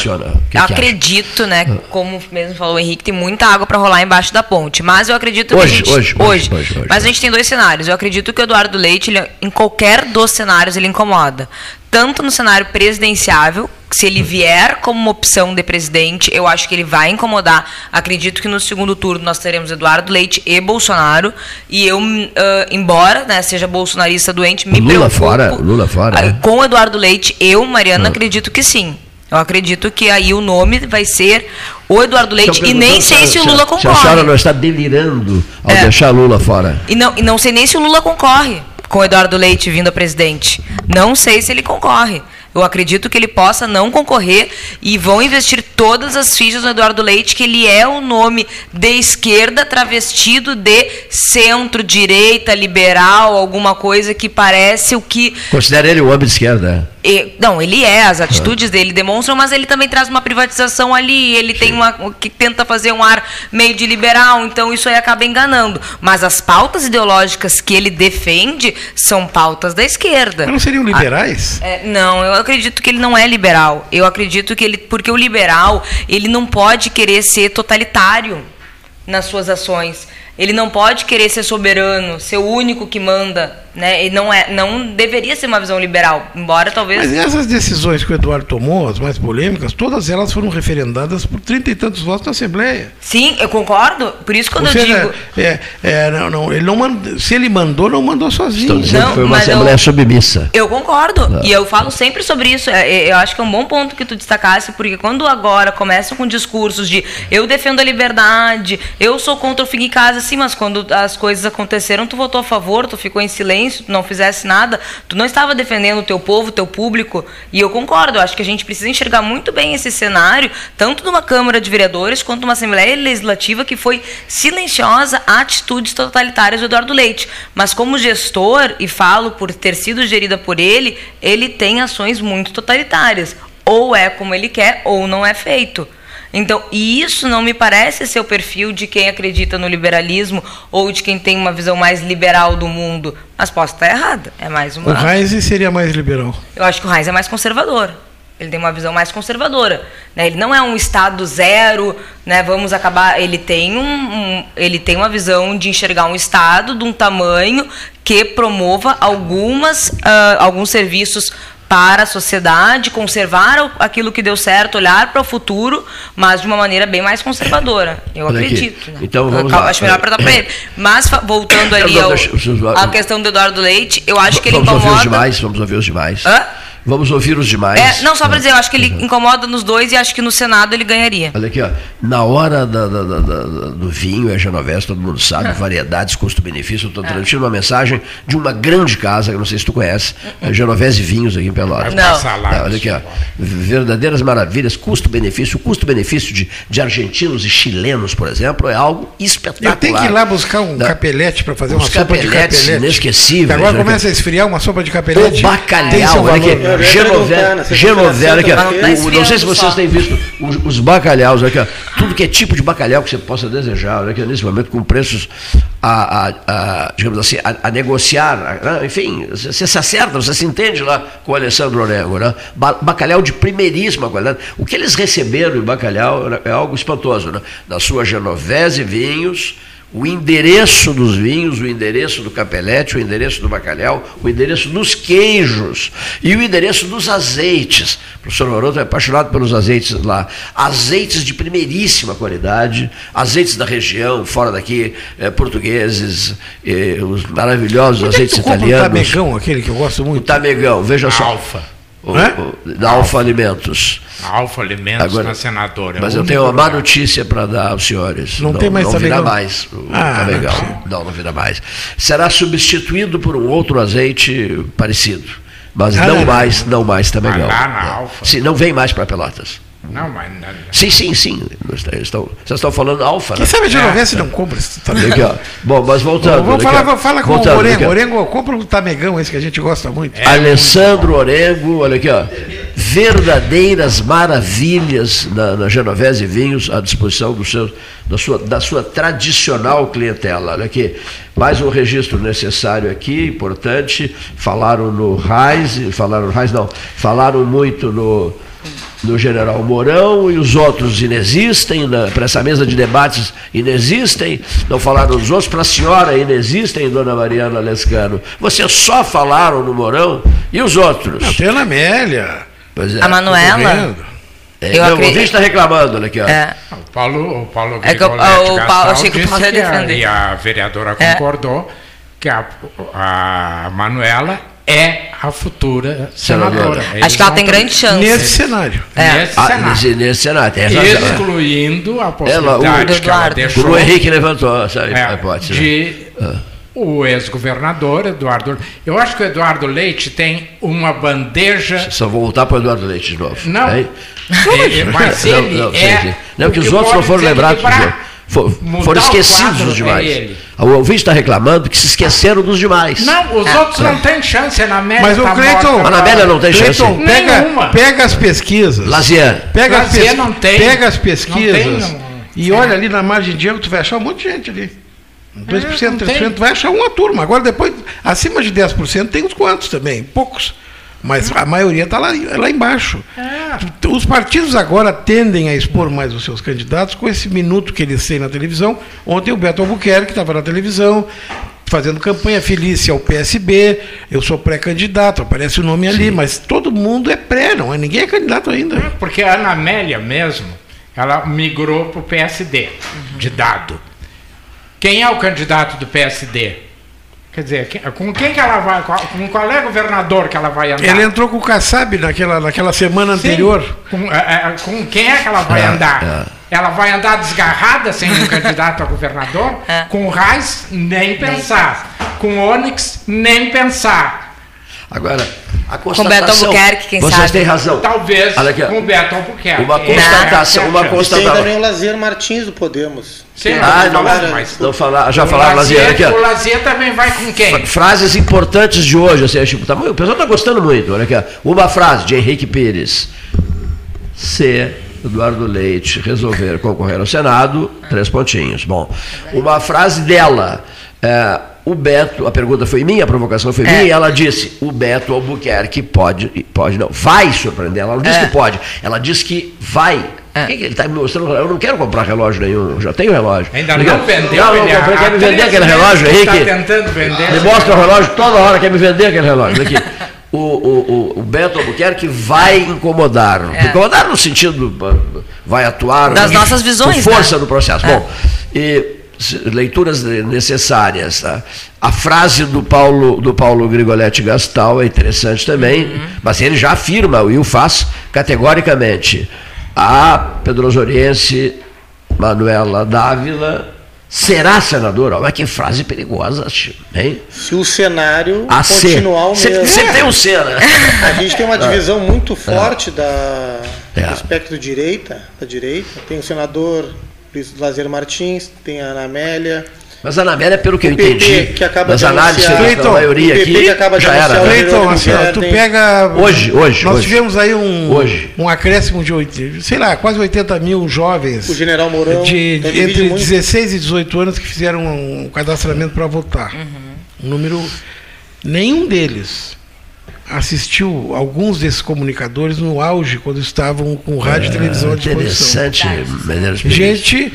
Que eu acredito, acha? né? Ah. Como mesmo falou o Henrique, tem muita água para rolar embaixo da ponte. Mas eu acredito hoje, que. Gente, hoje, hoje, hoje, hoje, Mas a gente tem dois cenários. Eu acredito que o Eduardo Leite, ele, em qualquer dos cenários, ele incomoda. Tanto no cenário presidenciável, se ele vier como uma opção de presidente, eu acho que ele vai incomodar. Acredito que no segundo turno nós teremos Eduardo Leite e Bolsonaro. E eu, uh, embora né, seja bolsonarista doente, me Lula preocupo. Fora, Lula fora. Uh, com Eduardo Leite, eu, Mariana, ah. acredito que sim. Eu acredito que aí o nome vai ser o Eduardo Leite e nem sei se, se o Lula concorre. Se a senhora não está delirando ao é. deixar Lula fora. E não, e não sei nem se o Lula concorre com Eduardo Leite vindo a presidente. Não sei se ele concorre. Eu acredito que ele possa não concorrer e vão investir todas as fichas no Eduardo Leite, que ele é o nome de esquerda travestido de centro, direita, liberal, alguma coisa que parece o que. Considera ele o homem de esquerda? Não, ele é, as atitudes ah. dele demonstram, mas ele também traz uma privatização ali, ele Sim. tem uma que tenta fazer um ar meio de liberal, então isso aí acaba enganando. Mas as pautas ideológicas que ele defende são pautas da esquerda. Mas não seriam liberais? Ah, é, não, eu acredito que ele não é liberal. Eu acredito que ele. Porque o liberal, ele não pode querer ser totalitário nas suas ações. Ele não pode querer ser soberano, ser o único que manda, né? E não é, não deveria ser uma visão liberal, embora talvez. Mas essas decisões que o Eduardo tomou, as mais polêmicas, todas elas foram referendadas por trinta e tantos votos na Assembleia. Sim, eu concordo. Por isso quando Ou eu digo, é, é, não, não, ele não mandou, se ele mandou, não mandou sozinho. não, foi uma Assembleia eu, submissa. Eu concordo não. e eu falo sempre sobre isso. É, é, eu acho que é um bom ponto que tu destacasse, porque quando agora começam com discursos de eu defendo a liberdade, eu sou contra o fim em casa Sim, mas quando as coisas aconteceram, tu votou a favor, tu ficou em silêncio, tu não fizesse nada, tu não estava defendendo o teu povo, o teu público. E eu concordo, eu acho que a gente precisa enxergar muito bem esse cenário, tanto numa Câmara de Vereadores quanto numa Assembleia Legislativa que foi silenciosa a atitudes totalitárias do Eduardo Leite. Mas como gestor, e falo por ter sido gerida por ele, ele tem ações muito totalitárias. Ou é como ele quer, ou não é feito. Então, e isso não me parece ser o perfil de quem acredita no liberalismo ou de quem tem uma visão mais liberal do mundo. Mas posso estar errada. É mais uma. O Reis seria mais liberal. Eu acho que o Reis é mais conservador. Ele tem uma visão mais conservadora. Né? Ele não é um Estado zero, né? vamos acabar. Ele tem, um, um, ele tem uma visão de enxergar um Estado de um tamanho que promova algumas, uh, alguns serviços para a sociedade, conservar aquilo que deu certo, olhar para o futuro, mas de uma maneira bem mais conservadora. Eu Olha acredito. Né? Então vamos lá. Acho melhor perguntar para ele. Mas voltando ali ao, à questão do Eduardo Leite, eu acho que ele vamos incomoda. Vamos ouvir os demais, vamos ouvir os demais. Hã? Vamos ouvir os demais. É, não, só para dizer, eu acho que ele incomoda nos dois e acho que no Senado ele ganharia. Olha aqui, ó. Na hora da, da, da, do vinho, é Genovese, todo mundo sabe, variedades, custo-benefício. Eu estou transmitindo uma mensagem de uma grande casa, que não sei se tu conhece, é Genovese Vinhos aqui em Pelotas. Não. É, olha aqui, ó. Verdadeiras maravilhas, custo-benefício. O custo-benefício de, de argentinos e chilenos, por exemplo, é algo espetacular. Eu tenho que ir lá buscar um capelete para fazer uma sopa de capelete. inesquecíveis. Agora começa a esfriar uma sopa de capelete. O bacalhau, olha aqui. Genovese, Genovese, aqui, o, não sei se vocês têm visto os, os bacalhaus, aqui, tudo que é tipo de bacalhau que você possa desejar, aqui, nesse momento com preços a, a, a digamos assim, a, a negociar, né? enfim, você se acerta, você se entende lá com o Alessandro Onego, né? bacalhau de primeiríssima qualidade. O que eles receberam em bacalhau é algo espantoso, né? Na sua Genovese Vinhos, o endereço dos vinhos, o endereço do capelete, o endereço do bacalhau, o endereço dos queijos e o endereço dos azeites. O professor Maroto é apaixonado pelos azeites lá. Azeites de primeiríssima qualidade, azeites da região, fora daqui, é, portugueses, é, os maravilhosos Onde azeites é italianos. O tamegão, aquele que eu gosto muito. O tamegão, veja só. Alfa. O, o, da Alfa Alimentos. Alfa Alimentos Agora, na senadora. Mas eu tenho uma má notícia para dar aos senhores. Não, não tem mais Não virá mais o ah, Não, não, não virá mais. Será substituído por um outro azeite parecido. mas Ah, não, não, mais, não mais também Mas não. lá na Alfa. Sim, não vem mais para Pelotas. Não, mas. não- Sim, sim, sim. Eles estão, vocês estão falando alfa, Quem né? sabe a Genovese não compra esse Olha aqui, ó. Bom, mas voltando. Vamos falar, aqui, fala com Voltando, o Orengo. Orengo, compra um tamegão esse que a gente gosta muito. É Alessandro Orengo, olha aqui, ó. Verdadeiras maravilhas na, na Genovese Vinhos à disposição do seu, da, sua, da sua tradicional clientela. Olha aqui, mais um registro necessário aqui, importante. Falaram no Raiz, falaram no Raiz, não, falaram muito no, no General Mourão e os outros inexistem, para essa mesa de debates inexistem, não falaram dos outros, para a senhora inexistem, dona Mariana Lescano. Vocês só falaram no Mourão e os outros? Não, tem a Amélia. Pois é. A Manuela? Vendo. É, Eu acredito- está reclamando, olha aqui, ó. É. O Paulo, o Paulo É que o- Paulo- Gastal achei que o disse Paulo ia que a- defender. E a vereadora É. concordou que a, a Manuela é a futura senadora. Acho Eles que ela não tem grande chance. Nesse cenário. É. Nesse Ah, cenário. nesse, nesse cenário, tem razão. Excluindo a Ela, possibilidade o, que ela Eduardo. deixou como o Henrique levantou essa é, hipótese. né? de o ex-governador Eduardo. Eu acho que o Eduardo Leite tem uma bandeja. Só vou voltar para o Eduardo Leite de novo. Não. É, mas Não, ele não, sim, é. Não, que os outros não foram lembrados. foram esquecidos demais. é ele. O ouvinte está reclamando que se esqueceram dos demais. Não, os outros não têm chance. Na média Mas o tá Cleiton. morta. A Anabélia não tem chance. Cleiton, pega, Nenhuma. pega as pesquisas. Lazier. Pega as, Lazier pes- não tem. pega as Não pesquisas tem, não. e olha ali na margem de erro, tu vai achar um monte de gente ali. 2%, não 3%, tem. tu vai achar uma turma. Agora, depois, acima de 10% tem uns quantos também, poucos. Mas a maioria está lá, lá embaixo. É. Os partidos agora tendem a expor mais os seus candidatos com esse minuto que eles têm na televisão. Ontem o Beto Albuquerque estava na televisão, fazendo campanha Felícia ao PSB, eu sou pré-candidato, aparece o nome ali, mas todo mundo é pré, não é? Ninguém é candidato ainda. Porque a Ana Amélia mesmo, ela migrou para o PSD, de dado. Quem é o candidato do PSD? Quer dizer, com quem que ela vai, com qual é o governador que ela vai andar? Ele entrou com o Kassab naquela, naquela semana Sim. anterior. Com, é, é, com quem é que ela vai É, andar? Ela vai andar desgarrada sem um candidato a governador? É. Com o Reis, nem pensar. Com o Onyx, nem pensar. Agora, a Beto constatação... Albuquerque, quem Vocês sabe? têm razão. Talvez Olha aqui, ó. com o Beto Albuquerque. Uma constatação, uma chance. E tem constatação. também o Lazier Martins do Podemos. Sim, Ah, não, não, mas não falar, já falaram, Lazier, Lazier, aqui, ó. o Lazier também vai com quem? Frases importantes de hoje, assim, tipo, tá, o pessoal está gostando muito. Olha aqui, ó. uma frase de Henrique Pires. Se Eduardo Leite resolver concorrer ao Senado, três pontinhos. Bom, uma frase dela. é, o Beto, a pergunta foi minha, a provocação foi minha, e ela disse: o Beto Albuquerque pode, pode não, vai surpreender. Ela não disse É. que pode, ela disse que vai. É. O que ele está me mostrando? Eu não quero comprar relógio nenhum, eu já tenho relógio. Ainda não quer- vendeu, Não, não ele comprei, quer me vender aquele relógio, que Henrique. está tentando vender Me mostra o relógio. toda hora, quer me vender aquele relógio. Aqui. O, o, o, o Beto Albuquerque vai incomodar. É. Incomodar no sentido, vai atuar Das nossas visões, com força né? no processo. É. Bom, e leituras necessárias. tá? A frase do Paulo, do Paulo Grigoletti Gastal é interessante também, Uhum. mas ele já afirma, e o faz categoricamente. A pedrosoriense Manuela Dávila será senadora. Olha que frase perigosa, hein? Se o cenário A continuar o mesmo. sempre tem um C, né? A gente tem uma divisão muito forte da, É. do espectro direita, da direita. Tem o senador Luiz Lazer Martins, tem a Ana Amélia. Mas a Amélia, pelo que eu O PP, entendi, que acaba das de análises pela maioria o PP aqui, que acaba de já era. né? Cleiton, assim, ó, tu pega. Hoje, hoje, Nós hoje. tivemos aí um, Hoje. um acréscimo de, sei lá, quase 80 mil jovens. O general Mourão de, de- entre muito. 16 e 18 anos que fizeram um cadastramento para votar. Um número. Nenhum deles assistiu alguns desses comunicadores no auge, quando estavam com rádio e televisão à disposição. É, Interessante. Gente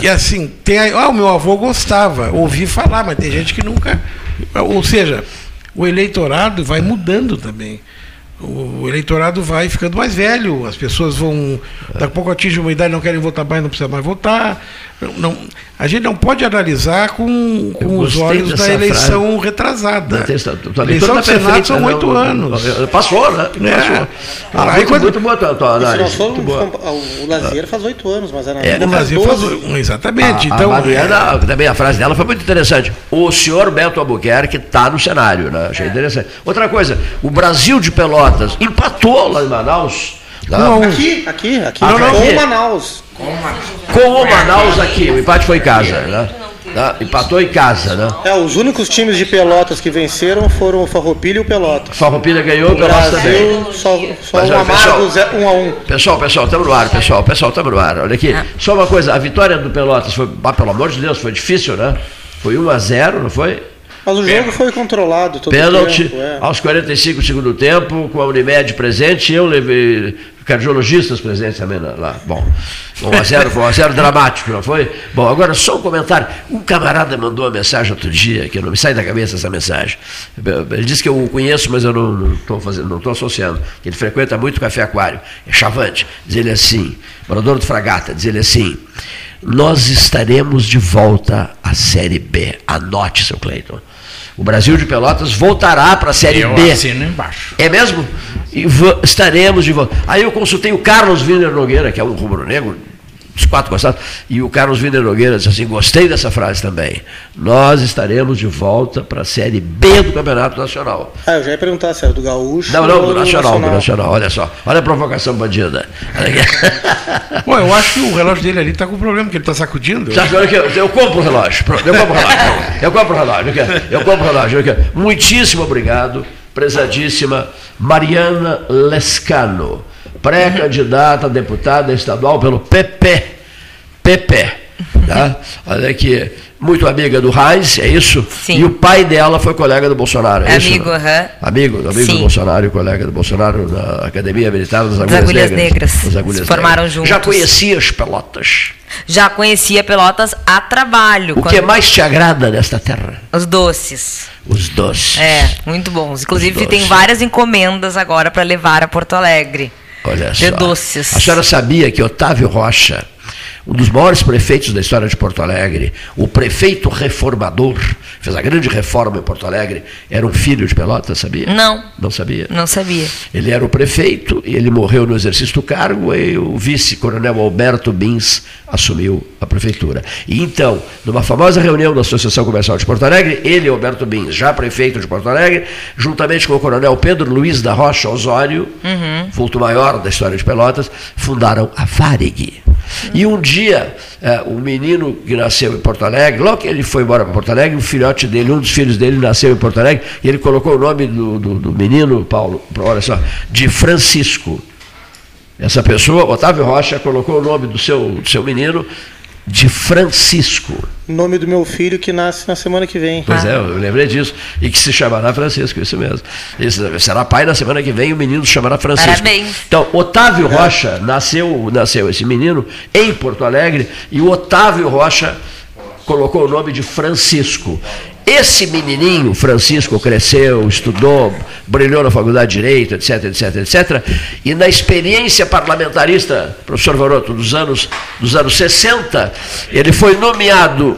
que assim, tem aí, ah, o meu avô gostava, ouvi falar, mas tem gente que nunca. Ou seja, o eleitorado vai mudando também. o eleitorado vai ficando mais velho, as pessoas vão. Daqui a pouco atingem uma idade, não querem votar mais, não precisa mais votar. Não, a gente não pode analisar com, com os olhos da eleição frase. retrasada. A eleição do Senado são oito anos. Passou, né? É. Passou. Ah, muito, quando... muito boa a tua análise. o Lazier faz oito anos, mas era é, o Lazier faz Exatamente. A, então, a Mariana, também a frase dela foi muito interessante. O senhor Beto Albuquerque está no cenário, né? Achei interessante. Outra coisa, o Brasil de Pelotas empatou lá em Manaus. Não, aqui, aqui, aqui. Ah, não, com o Manaus. Com o Manaus aqui, o empate foi em casa, né? Né? Empatou em casa, né? É, os únicos times de Pelotas que venceram foram o Farroupilha e o Pelotas. Farroupilha ganhou, o Pelotas também. Só, só Mas, um amargo, pessoal, um a um. Pessoal, pessoal, estamos no ar, pessoal, pessoal, estamos no ar. Olha aqui, ah. só uma coisa, a vitória do Pelotas foi, ah, pelo amor de Deus, foi difícil, né? Foi 1 a 0 não foi? Mas o jogo foi controlado todo Pênalti, tempo, é. aos 45 do segundo tempo, com a Unimed presente, eu levei cardiologistas presentes também lá. Bom, 1 a 0 foi um a 0 dramático, não foi? Bom, agora só um comentário. Um camarada mandou uma mensagem outro dia, que não me sai da cabeça essa mensagem. Ele disse que eu o conheço, mas eu não estou fazendo, não estou associando. Ele frequenta muito o Café Aquário, é chavante. Diz ele assim, morador do Fragata, diz ele assim nós estaremos de volta à Série B. Anote, seu Cleiton. O Brasil de Pelotas voltará para a Série eu B. Assino embaixo. É mesmo? E estaremos de volta. Aí eu consultei o Carlos Wiener Nogueira, que é um rubro-negro, os quatro gostaram. E o Carlos Wiener Nogueira disse assim: gostei dessa frase também. Nós estaremos de volta para a Série B do Campeonato Nacional. Ah, eu já ia perguntar se era do Gaúcho. Não, não, do Nacional, do Nacional. Olha só. Olha a provocação bandida. Bom, eu acho que o relógio dele ali está com problema, que ele está sacudindo. Olha aqui, eu compro o relógio. Eu compro o relógio. Eu compro o relógio. Eu compro o relógio. Muitíssimo obrigado, prezadíssima Mariana Lescano pré-candidata a deputada estadual pelo PP. PP. Tá? Olha aqui, muito amiga do Reis, é isso? Sim. E o pai dela foi colega do Bolsonaro, é amigo, isso? Uhum. Amigo, amigo Sim. do Bolsonaro e colega do Bolsonaro na Academia Militar das Agulhas, agulhas Negras. Negras. As agulhas Se formaram negras. juntos. Já conhecias Pelotas? Já conhecia Pelotas a trabalho. O que mais te agrada nesta terra? Os doces. Os doces. É, muito bons. Inclusive tem várias encomendas agora para levar a Porto Alegre. Olha de só. doces. A senhora sabia que Otávio Rocha um dos maiores prefeitos da história de Porto Alegre, o prefeito reformador, fez a grande reforma em Porto Alegre, era um filho de Pelotas, sabia? Não. Não sabia? Não sabia. Ele era o prefeito e ele morreu no exercício do cargo e o vice-coronel Alberto Bins assumiu a prefeitura. E então, numa famosa reunião da Associação Comercial de Porto Alegre, ele, Alberto Bins, já prefeito de Porto Alegre, juntamente com o coronel Pedro Luiz da Rocha Osório, uhum. vulto maior da história de Pelotas, fundaram a Varig. E um dia, é, o menino que nasceu em Porto Alegre, logo que ele foi embora para Porto Alegre, o filhote dele, um dos filhos dele, nasceu em Porto Alegre, e ele colocou o nome do, do, do menino, Paulo, olha só, de Francisco. Essa pessoa, Otávio Rocha, colocou o nome do seu, do seu menino de Francisco. Nome do meu filho que nasce na semana que vem. Pois ah. é, eu lembrei disso. E que se chamará Francisco, isso mesmo. Isso, será pai na semana que vem e o menino se chamará Francisco. Parabéns. Então, Otávio é. Rocha, nasceu, nasceu esse menino em Porto Alegre, e o Otávio Rocha colocou o nome de Francisco. Esse menininho, Francisco, cresceu, estudou, brilhou na faculdade de Direito, etc, etc, etc. E na experiência parlamentarista, professor Varoto, dos anos, dos anos 60, ele foi nomeado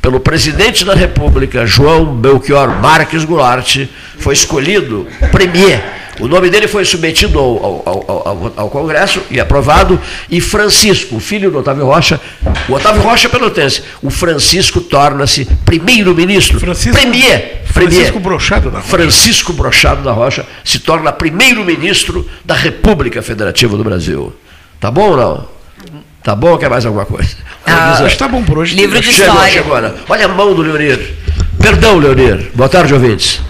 pelo presidente da República, João Belchior Marques Goulart, foi escolhido premier o nome dele foi submetido ao, ao, ao, ao, Congresso e aprovado, e Francisco, filho do Otávio Rocha, o Otávio Rocha é pelotense, o Francisco torna-se primeiro-ministro, premier, Francisco Brochado da Rocha. Francisco Brochado da Rocha se torna primeiro-ministro da República Federativa do Brasil. Tá bom ou não? Tá bom ou quer mais alguma coisa? Ah, está bom por hoje. Livro de chegou, história. Chegou, Olha a mão do Leonir. Perdão, Leonir. Boa tarde, ouvintes.